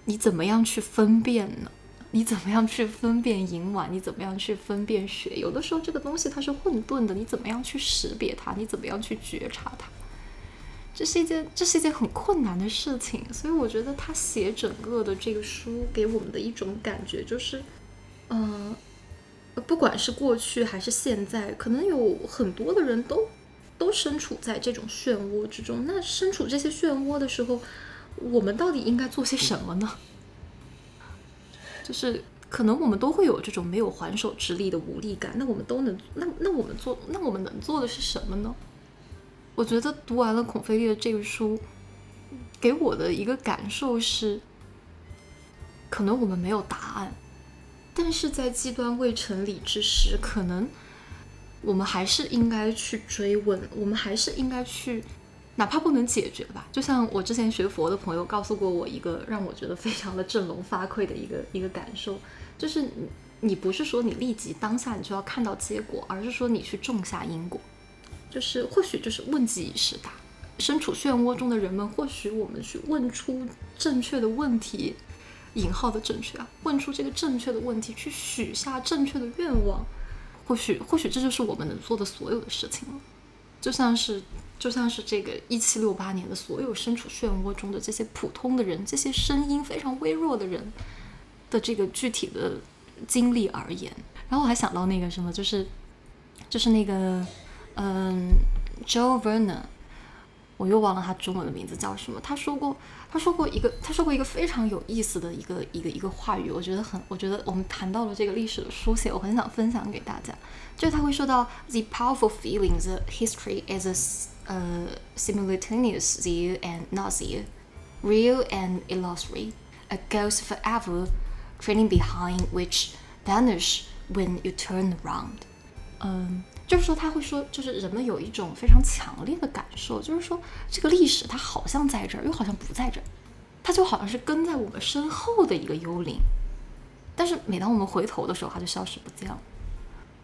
S2: 你怎么样去分辨呢？你怎么样去分辨银碗？你怎么样去分辨雪？有的时候这个东西它是混沌的，你怎么样去识别它？你怎么样去觉察它？这是一件，这是一件很困难的事情，所以我觉得他写整个的这个书给我们的一种感觉就是，嗯，不管是过去还是现在，可能有很多的人都都身处在这种漩涡之中。那身处这些漩涡的时候，我们到底应该做些什么呢？就是可能我们都会有这种没有还手之力的无力感。那我们都能，那那我们做，那我们能做的是什么呢？我觉得读完了孔飞利的这个书，给我的一个感受是，可能我们没有答案，但是在极端未成理之时，可能我们还是应该去追问，我们还是应该去，哪怕不能解决吧。就像我之前学佛的朋友告诉过我一个让我觉得非常的振聋发聩的一个一个感受，就是你不是说你立即当下你就要看到结果，而是说你去种下因果。就是或许就是问己已是答，身处漩涡中的人们，或许我们去问出正确的问题，引号的正确啊，问出这个正确的问题，去许下正确的愿望，或许或许这就是我们能做的所有的事情了。就像是就像是这个一七六八年的所有身处漩涡中的这些普通的人，这些声音非常微弱的人的这个具体的经历而言。然后我还想到那个什么，就是就是那个。嗯，Joe Verner，我又忘了他中文的名字叫什么。他说过，他说过一个，他说过一个非常有意思的一个一个一个话语，我觉得很，我觉得我们谈到了这个历史的书写，我很想分享给大家。就是他会说到，the powerful feelings history is a 呃 simultaneous zeal and not zeal，real and illusory，a ghost forever trailing behind which vanish when you turn around。嗯。 就是说，他会说，就是人们有一种非常强烈的感受，就是说，这个历史它好像在这儿，又好像不在这儿，它就好像是跟在我们身后的一个幽灵。但是每当我们回头的时候，它就消失不见了。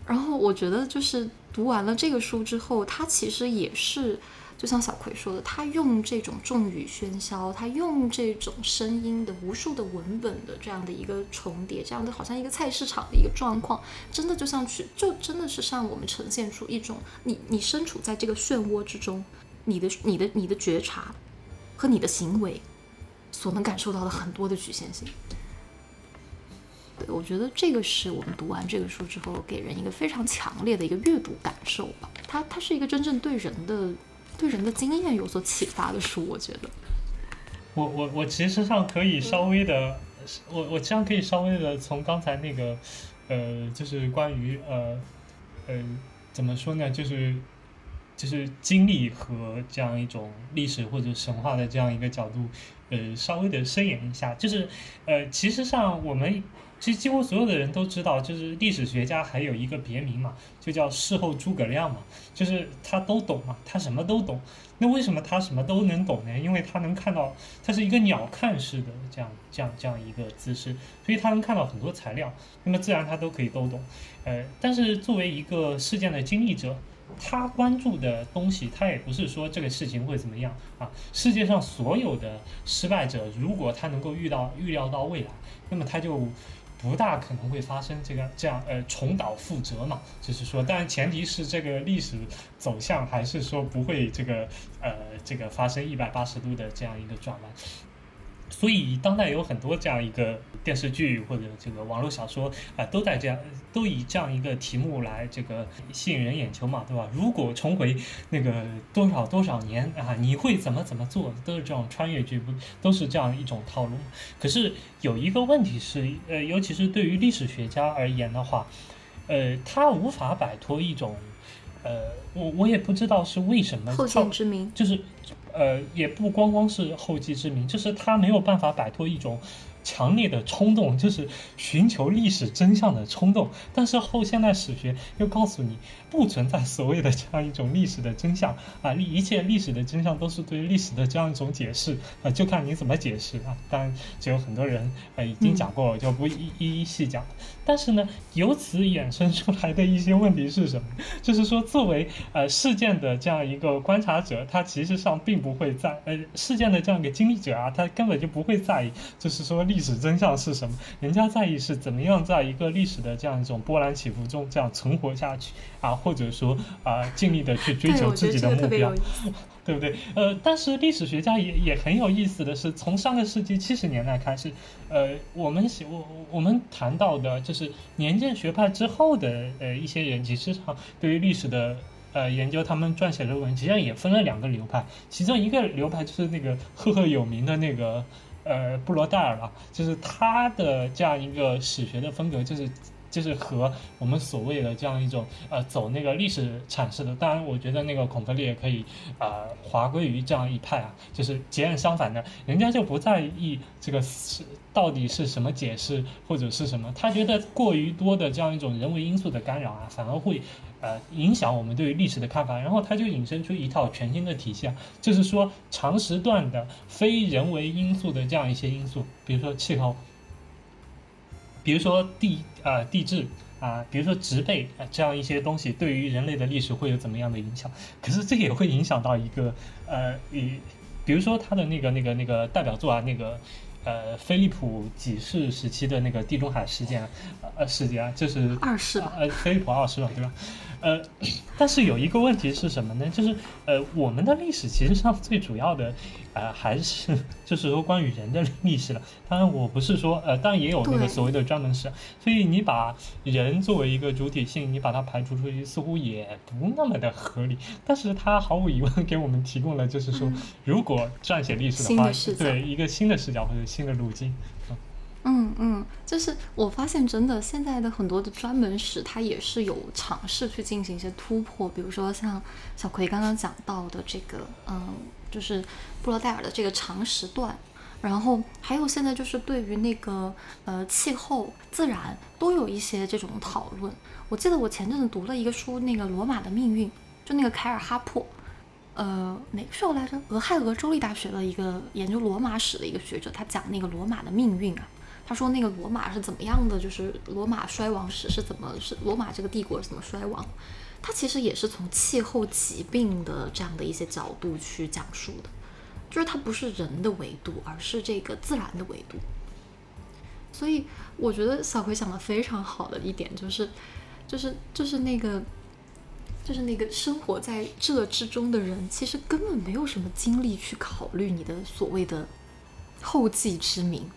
S2: 然后我觉得，就是读完了这个书之后，它其实也是。就像小葵说的，他用这种众语喧嚣，他用这种声音的无数的文本的这样的一个重叠，这样的好像一个菜市场的一个状况，真的就像去，就真的是向我们呈现出一种你你身处在这个漩涡之中，你的你的你的觉察和你的行为所能感受到的很多的局限性。对，我觉得这个是我们读完这个书之后，给人一个非常强烈的一个阅读感受吧。它它是一个真正对人的对人的经验有所启发的书，我觉得。
S1: 我我我其实上可以稍微的，我我这样可以稍微的从刚才那个，呃，就是关于呃呃怎么说呢，就是就是经历和这样一种历史或者神话的这样一个角度，呃，稍微的伸延一下，就是呃，其实上我们。其实几乎所有的人都知道，就是历史学家还有一个别名嘛，就叫事后诸葛亮嘛，就是他都懂嘛，他什么都懂。那为什么他什么都能懂呢？因为他能看到，他是一个鸟瞰式的这样这样这样一个姿势，所以他能看到很多材料，那么自然他都可以都懂。呃，但是作为一个事件的经历者，他关注的东西，他也不是说这个事情会怎么样啊。世界上所有的失败者，如果他能够遇到预料到未来，那么他就。不大可能会发生这个这样呃重蹈覆辙嘛，就是说，但前提是这个历史走向还是说不会这个呃这个发生一百八十度的这样一个转弯。所以，当代有很多这样一个电视剧或者这个网络小说啊，都在这样，都以这样一个题目来这个吸引人眼球嘛，对吧？如果重回那个多少多少年啊，你会怎么怎么做？都是这种穿越剧，不都是这样一种套路？可是有一个问题是，呃，尤其是对于历史学家而言的话，呃，他无法摆脱一种，呃，我我也不知道是为什么，
S2: 后见之明，
S1: 就是。呃，也不光光是后继之明，就是他没有办法摆脱一种。强烈的冲动就是寻求历史真相的冲动，但是后现代史学又告诉你不存在所谓的这样一种历史的真相啊，历一切历史的真相都是对历史的这样一种解释啊，就看你怎么解释啊。当然，就有很多人呃已经讲过我，就不一一一细讲。但是呢，由此衍生出来的一些问题是什么？就是说，作为呃事件的这样一个观察者，他其实上并不会在呃事件的这样一个经历者啊，他根本就不会在意，就是说。历史真相是什么？人家在意是怎么样在一个历史的这样一种波澜起伏中这样存活下去啊，或者说啊，尽力的去追求自己的目标，对不对？呃，但是历史学家也也很有意思的是，从上个世纪七十年代开始，呃，我们我我们谈到的就是年鉴学派之后的呃一些人，其实上对于历史的呃研究，他们撰写论文，实际上也分了两个流派，其中一个流派就是那个赫赫有名的那个。呃，布罗代尔了，就是他的这样一个史学的风格，就是就是和我们所谓的这样一种呃走那个历史阐释的。当然，我觉得那个孔格列可以啊划归于这样一派啊，就是截然相反的，人家就不在意这个是到底是什么解释或者是什么，他觉得过于多的这样一种人为因素的干扰啊，反而会。呃，影响我们对于历史的看法，然后它就引申出一套全新的体系啊，就是说长时段的非人为因素的这样一些因素，比如说气候，比如说地啊地质啊，比如说植被啊这样一些东西，对于人类的历史会有怎么样的影响？可是这也会影响到一个呃，以比如说他的那个那个那个代表作啊，那个。呃，菲利普几世时期的那个地中海事件，呃，事件啊，就是
S2: 二世
S1: 呃，菲利普二世吧，对吧？呃，但是有一个问题是什么呢？就是呃，我们的历史其实上最主要的。呃，还是就是说关于人的历史了。当然，我不是说呃，当然也有那个所谓的专门史。所以你把人作为一个主体性，你把它排除出去，似乎也不那么的合理。但是它毫无疑问给我们提供了，就是说，如果撰写历史的话，对一个新的视角或者新的路径。
S2: 嗯嗯，就是我发现真的现在的很多的专门史，它也是有尝试去进行一些突破。比如说像小葵刚刚讲到的这个，嗯。就是布罗代尔的这个长时段，然后还有现在就是对于那个呃气候、自然都有一些这种讨论。我记得我前阵子读了一个书，那个罗马的命运，就那个凯尔哈珀，呃，哪个时候来着？俄亥俄州立大学的一个研究罗马史的一个学者，他讲那个罗马的命运啊，他说那个罗马是怎么样的，就是罗马衰亡史是怎么是罗马这个帝国怎么衰亡。它其实也是从气候、疾病的这样的一些角度去讲述的，就是它不是人的维度，而是这个自然的维度。所以我觉得小葵讲的非常好的一点就是，就是就是那个，就是那个生活在这之中的人，其实根本没有什么精力去考虑你的所谓的后继之名，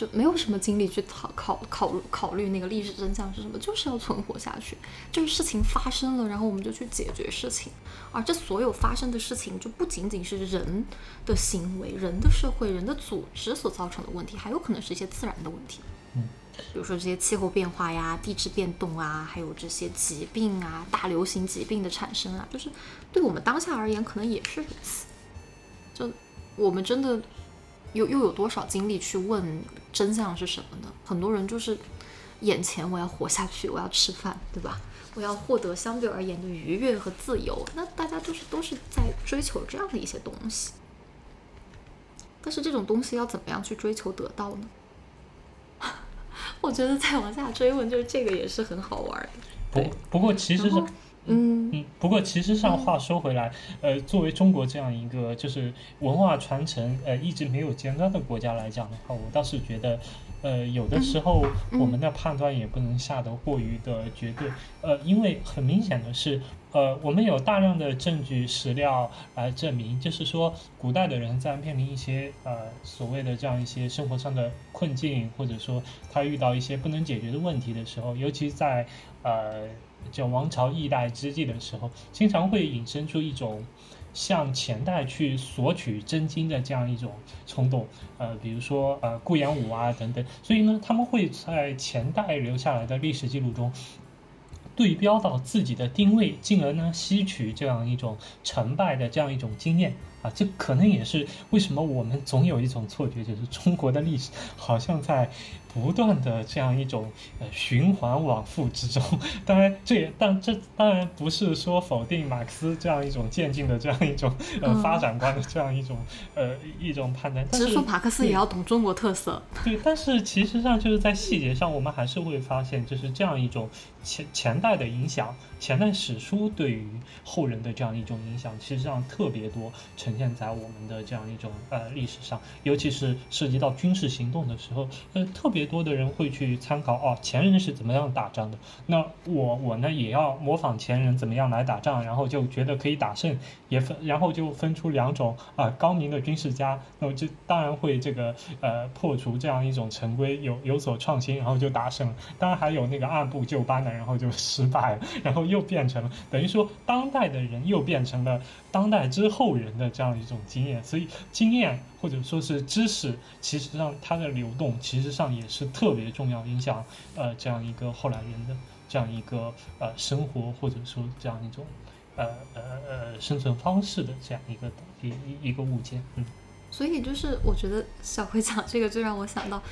S2: 就没有什么精力去考考考考虑那个历史真相是什么，就是要存活下去。就是事情发生了，然后我们就去解决事情，而这所有发生的事情，就不仅仅是人的行为、人的社会、人的组织所造成的问题，还有可能是一些自然的问题。
S1: 嗯。
S2: 比如说这些气候变化呀、地质变动啊，还有这些疾病啊、大流行疾病的产生啊，就是对我们当下而言，可能也是如此。就我们真的又又有多少精力去问真相是什么呢？很多人就是眼前我要活下去，我要吃饭，对吧？我要获得相对而言的愉悦和自由。那大家就是都是在追求这样的一些东西。但是这种东西要怎么样去追求得到呢？我觉得再往下追问，就是这个也是很好玩的。
S1: 不不过其实是，
S2: 嗯。
S1: 嗯，不过其实上话说回来，呃，作为中国这样一个就是文化传承呃一直没有间断的国家来讲的话，我倒是觉得，呃，有的时候我们的判断也不能下得过于的绝对，呃，因为很明显的是。呃，我们有大量的证据史料来证明，就是说，古代的人在面临一些呃所谓的这样一些生活上的困境，或者说他遇到一些不能解决的问题的时候，尤其在呃叫王朝易代之际的时候，经常会引申出一种向前代去索取真经的这样一种冲动。呃，比如说呃顾炎武啊等等，所以呢，他们会在前代留下来的历史记录中。对标到自己的定位，进而呢吸取这样一种成败的这样一种经验啊，这可能也是为什么我们总有一种错觉，就是中国的历史好像在。不断的这样一种呃循环往复之中，当然这也但这当然不是说否定马克思这样一种渐进的这样一种呃发展观的这样一种呃一种判断。
S2: 只是说马克思也要懂中国特色。
S1: 对，但是其实上就是在细节上，我们还是会发现，就是这样一种前前代的影响，前代史书对于后人的这样一种影响，其实上特别多呈现在我们的这样一种呃历史上，尤其是涉及到军事行动的时候，呃特别。多的人会去参考哦，前人是怎么样打仗的？那我我呢也要模仿前人怎么样来打仗，然后就觉得可以打胜，也分然后就分出两种啊高明的军事家，那么就当然会这个呃破除这样一种陈规，有有所创新，然后就打胜。当然还有那个按部就班的，然后就失败了，然后又变成了等于说当代的人又变成了当代之后人的这样一种经验，所以经验。或者说是知识，其实上它的流动，其实上也是特别重要，影响呃这样一个后来人的这样一个呃生活，或者说这样一种呃呃呃生存方式的这样一个一一个物件，嗯。
S2: 所以就是我觉得小葵讲这个，就让我想到。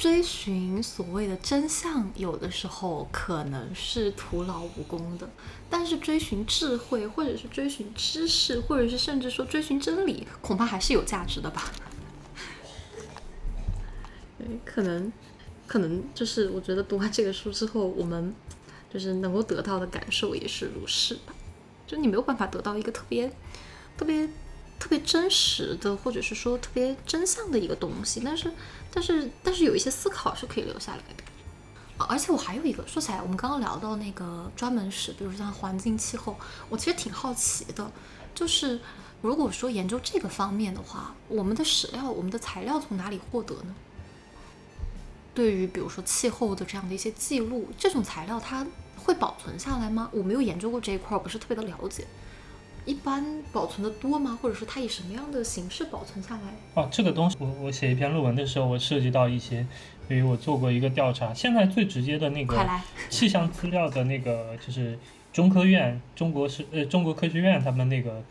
S2: 追寻所谓的真相，有的时候可能是徒劳无功的；但是追寻智慧，或者是追寻知识，或者是甚至说追寻真理，恐怕还是有价值的吧。可能，可能就是我觉得读完这个书之后，我们就是能够得到的感受也是如是吧。就你没有办法得到一个特别，特别。特别真实的，或者是说特别真相的一个东西，但是，但是，但是有一些思考是可以留下来的。而且我还有一个，说起来，我们刚刚聊到那个专门史，比如像环境、气候，我其实挺好奇的，就是如果说研究这个方面的话，我们的史料、我们的材料从哪里获得呢？对于比如说气候的这样的一些记录，这种材料它会保存下来吗？我没有研究过这一块，我不是特别的了解。一般保存的多吗？或者说它以什么样的形式保存下来？
S1: 哦，这个东西，我我写一篇论文的时候，我涉及到一些，因为我做过一个调查。现在最直接的那个气象资料的那个，就是中科院、中国是呃中国科学院他们那个，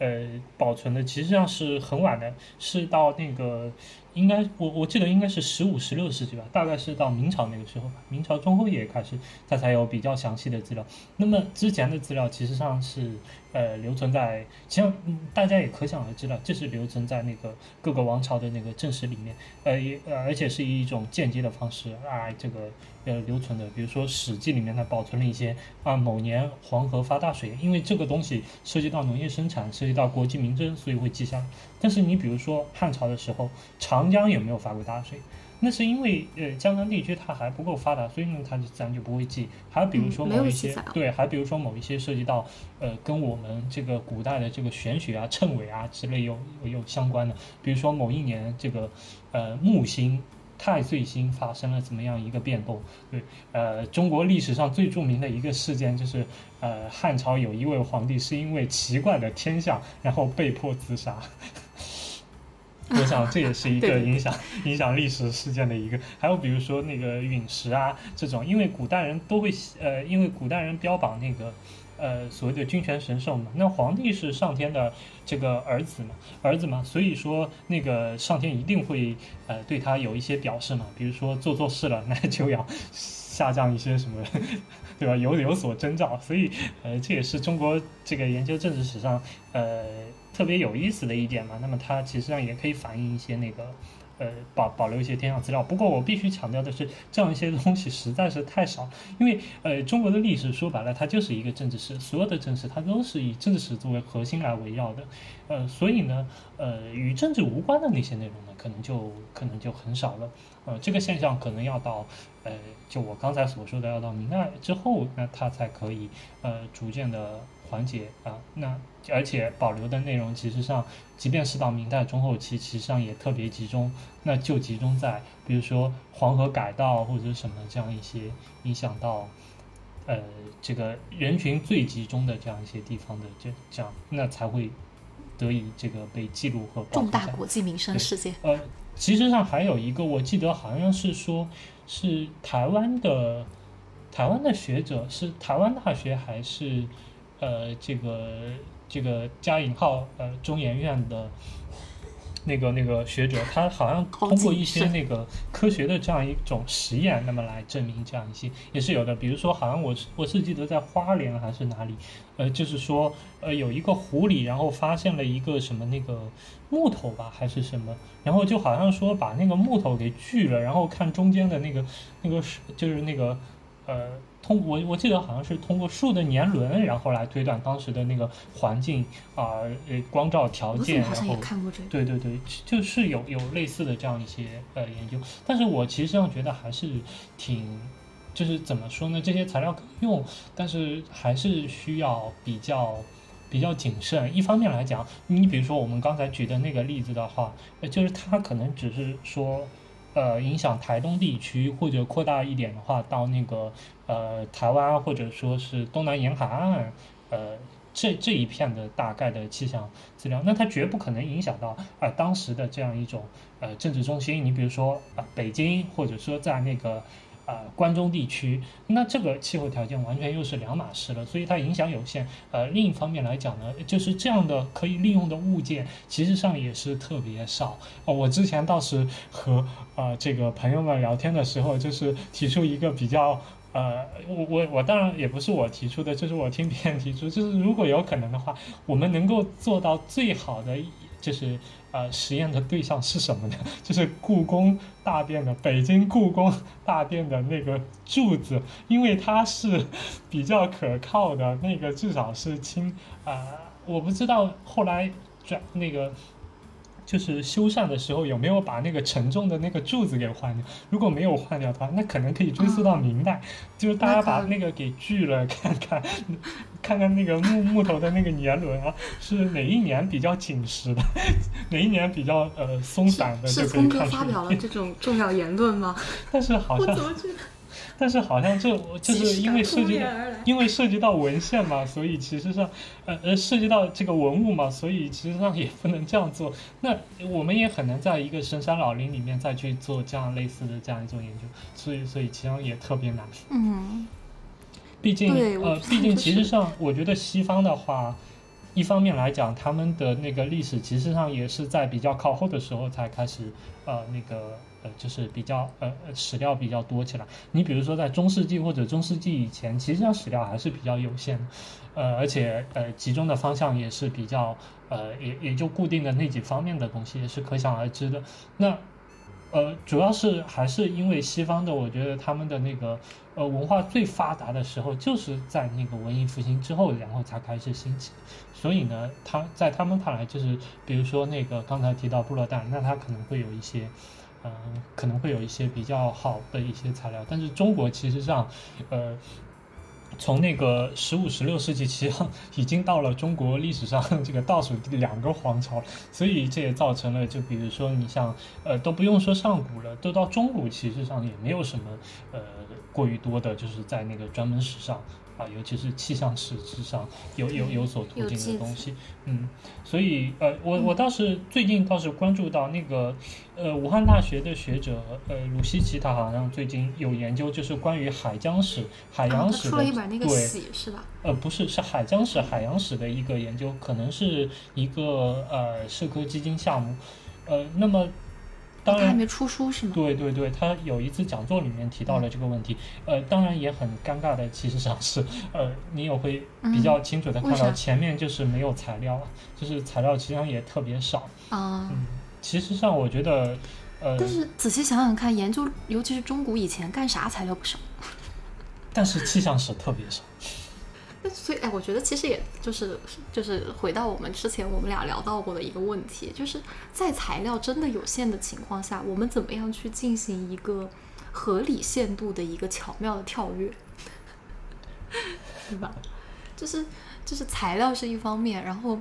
S1: 呃保存的，其实上是很晚的，是到那个。应该我我记得应该是十五、十六世纪吧，大概是到明朝那个时候吧。明朝中后叶开始，它才有比较详细的资料。那么之前的资料其实上是呃留存在，其实大家也可想而知了，这是留存在那个各个王朝的那个正史里面，呃也呃而且是以一种间接的方式来这个呃留存的。比如说《史记》里面它保存了一些啊某年黄河发大水，因为这个东西涉及到农业生产，涉及到国计民生，所以会记下。但是你比如说汉朝的时候，长江有没有发过大水？那是因为呃江南地区它还不够发达，所以呢它就自然就不会记。还比如说某一些、对，还比如说某一些涉及到呃跟我们这个古代的这个玄学啊、谶纬啊之类有有有相关的，比如说某一年这个呃木星。太岁星发生了怎么样一个变动？对，呃，中国历史上最著名的一个事件就是，呃，汉朝有一位皇帝是因为奇怪的天象，然后被迫自杀。我想这也是一个 影响影响历史事件的一个。还有比如说那个陨石啊这种，因为古代人都会呃，因为古代人标榜那个呃所谓的君权神授嘛，那皇帝是上天的这个儿子嘛，儿子嘛，所以说那个上天一定会呃对他有一些表示嘛，比如说做错事了，那就要下降一些什么。对吧？有有所征兆，所以呃，这也是中国这个研究政治史上呃特别有意思的一点嘛。那么它其实上也可以反映一些那个呃保保留一些天象资料。不过我必须强调的是，这样一些东西实在是太少，因为呃中国的历史说白了，它就是一个政治史，所有的政治它都是以政治史作为核心来围绕的。呃，所以呢，呃，与政治无关的那些内容呢，可能就可能就很少了。呃，这个现象可能要到呃，就我刚才所说的，要到明代之后，那它才可以呃逐渐的缓解啊。那而且保留的内容，其实上，即便是到明代中后期，其实上也特别集中，那就集中在比如说黄河改道或者什么这样一些影响到。呃，这个人群最集中的这样一些地方的这这样，那才会得以这个被记录和保
S2: 重
S1: 存下来。
S2: 大国际民生事件。
S1: 呃，其实上还有一个，我记得好像是说，是台湾的台湾的学者，是台湾大学还是呃这个这个加引号呃中研院的那个那个学者，他好像通过一些那个科学的这样一种实验，那么来证明这样一些也是有的。比如说，好像我我是记得在花莲还是哪里，呃，就是说呃有一个湖里，然后发现了一个什么那个木头吧，还是什么，然后就好像说把那个木头给锯了，然后看中间的那个那个是就是那个呃通我我记得好像是通过树的年轮，然后来推断当时的那个环境啊呃光照条件，
S2: 么好像也
S1: 然后
S2: 看过这个？
S1: 对对对，就是有有类似的这样一些呃研究，但是我其实上觉得还是挺，就是怎么说呢？这些材料可以用，但是还是需要比较比较谨慎。一方面来讲，你比如说我们刚才举的那个例子的话，呃就是它可能只是说。呃，影响台东地区，或者扩大一点的话，到那个呃台湾或者说是东南沿海岸，呃这这一片的大概的气象资料，那它绝不可能影响到啊、当时的这样一种呃政治中心。你比如说啊、北京，或者说在那个呃关中地区，那这个气候条件完全又是两码事了，所以它影响有限。呃，另一方面来讲呢，就是这样的可以利用的物件，其实上也是特别少。哦，我之前倒是和呃这个朋友们聊天的时候，就是提出一个比较。呃，我我我当然也不是我提出的，就是我听别人提出，就是如果有可能的话，我们能够做到最好的，就是呃实验的对象是什么呢？就是故宫大殿的北京故宫大殿的那个柱子，因为它是比较可靠的，那个至少是清啊、我不知道后来转那个。就是修缮的时候有没有把那个沉重的那个柱子给换掉？如果没有换掉的话，那可能可以追溯到明代，就是大家把
S2: 那
S1: 个给锯了，看看 看看那个木木头的那个年轮啊，是哪一年比较紧实的，哪一年比较呃松散的，
S2: 是
S1: 就可以
S2: 聪哥。发表了这种重要言论吗？
S1: 但是好像，
S2: 我怎么觉得
S1: 但是好像这就是因为涉及到？因为涉及到文献嘛，所以其实上，呃呃，涉及到这个文物嘛，所以其实上也不能这样做。那我们也很难在一个深山老林里面再去做这样类似的这样一种研究，所以所以其实上也特别难。
S2: 嗯，
S1: 毕竟呃，毕竟其实上，我觉得西方的话，一方面来讲，他们的那个历史其实上也是在比较靠后的时候才开始呃那个呃就是比较呃史料比较多起来。你比如说在中世纪或者中世纪以前，其实上史料还是比较有限的，呃而且呃集中的方向也是比较呃也也就固定的那几方面的东西，也是可想而知的。那呃，主要是还是因为西方的，我觉得他们的那个呃文化最发达的时候，就是在那个文艺复兴之后，然后才开始兴起。所以呢，他在他们看来，就是比如说那个刚才提到布勒代，那他可能会有一些嗯、可能会有一些比较好的一些材料，但是中国其实上，呃。从那个十五、十六世纪，其实 已经到了中国历史上这个倒数第两个皇朝，所以这也造成了，就比如说你像，呃，都不用说上古了，都到中古，其实上也没有什么，呃，过于多的，就是在那个专门史上。啊，尤其是气象史之上有有有所途径的东西，嗯，所以呃，我我倒是最近倒是关注到那个，呃，武汉大学的学者呃鲁西奇，他好像最近有研究，就是关于海疆史、海洋史的，对，
S2: 是吧？
S1: 呃，不是，是海疆史、海洋史的一个研究，可能是一个呃社科基金项目，呃，那么。当然
S2: 他还没出书是吗？
S1: 对对对，他有一次讲座里面提到了这个问题，呃，当然也很尴尬的，其实上是，呃，你也会比较清楚的看到前面就是没有材料，就是材料其实际上也特别少，
S2: 啊、
S1: 嗯，其实上我觉得，呃，
S2: 但是仔细想想看，研究尤其是中古以前干啥材料不少？
S1: 但是气象史特别少，
S2: 那所以，哎，我觉得其实也就是就是回到我们之前我们俩聊到过的一个问题，就是在材料真的有限的情况下，我们怎么样去进行一个合理限度的一个巧妙的跳跃，对吧？就是就是材料是一方面，然后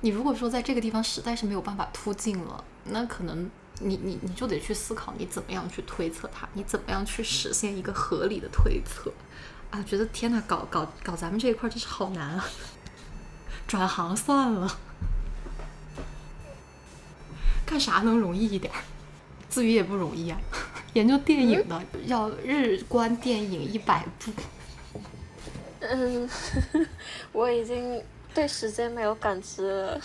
S2: 你如果说在这个地方实在是没有办法突进了，那可能你你你就得去思考你怎么样去推测它，你怎么样去实现一个合理的推测。啊，觉得天呐，搞搞搞咱们这一块真是好难啊！转行算了，干啥能容易一点儿？自娱也不容易啊。研究电影的、要日观电影一百部，
S3: 嗯，我已经对时间没有感知了。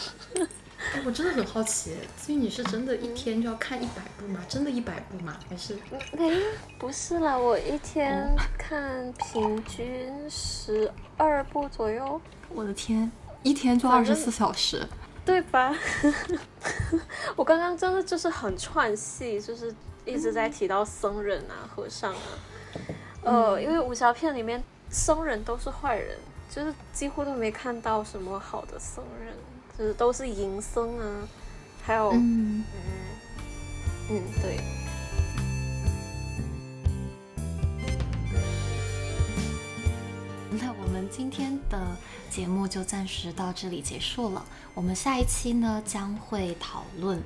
S2: 我真的很好奇，所以你是真的一天就要看一百部吗？真的一百部吗？还是
S3: 没，不是啦，我一天看平均十二部左右，
S2: 我的天，一天就二十四小时？
S3: 对吧？我刚刚真的就是很串戏，就是一直在提到僧人啊、和尚啊，呃，因为武侠片里面僧人都是坏人，就是几乎都没看到什么好的僧人，就是都是淫僧啊，还有
S2: 嗯，
S3: 嗯嗯，对。
S2: 那我们今天的节目就暂时到这里结束了。我们下一期呢将会讨论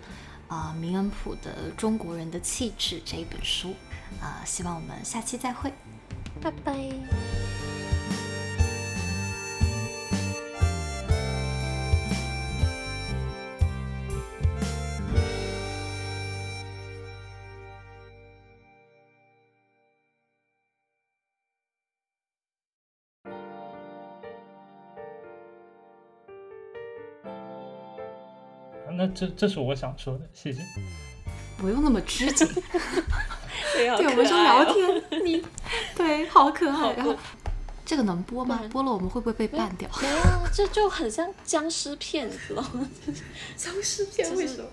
S2: 啊、明恩普的《中国人的气质》这一本书啊、希望我们下期再会。
S3: 拜拜。
S1: 这这是我想说的，谢谢。
S2: 不用那么拘谨，
S3: 对，
S2: 我们说聊天，你对好可爱。然后这个能播吗？播了我们会不会被 ban 掉？
S3: 没有，这就很像僵尸片，知道吗？
S2: 僵尸片
S3: 为什么？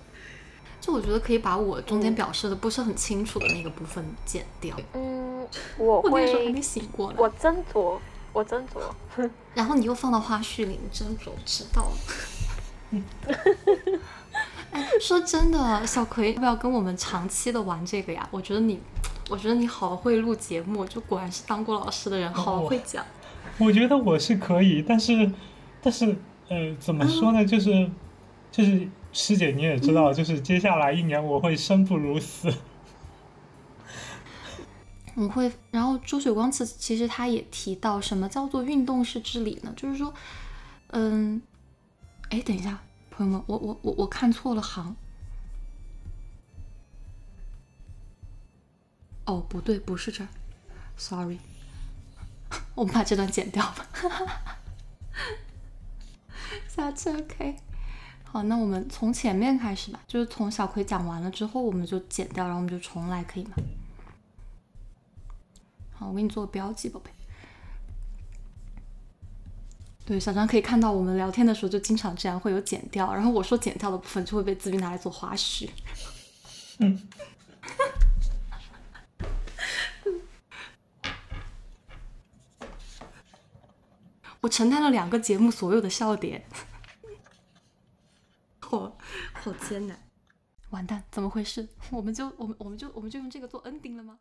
S2: 就我觉得可以把我中间表示的不是很清楚的那个部分剪掉。
S3: 嗯，我
S2: 我那个时候还
S3: 会，
S2: 没醒过来。
S3: 我斟酌，我斟酌。
S2: 然后你又放到花絮里，你斟酌知道了。哎，说真的，小葵要不要跟我们长期的玩这个呀？我觉得你，我觉得你好会录节目，就果然是当过老师的人，好会讲。
S1: 我觉得我是可以，但是，但是，呃，怎么说呢？就是，就是师姐你也知道，就是接下来一年我会生不如死。
S2: 我会，然后朱雪光其其实他也提到，什么叫做运动式治理呢？就是说，嗯，哎，等一下，朋友们，我我我我看错了行。哦，不对，不是这儿，sorry，我们把这段剪掉吧。下次 OK。好，那我们从前面开始吧，就是从小葵讲完了之后，我们就剪掉，然后我们就重来，可以吗？好，我给你做个标记，宝贝。对，小张可以看到我们聊天的时候就经常这样会有剪掉，然后我说剪掉的部分就会被自闭拿来做花絮。
S1: 嗯，
S2: 我承担了两个节目所有的笑点，好好艰难。完蛋，怎么回事？我们就我们我们就我们就用这个做 ending 了吗？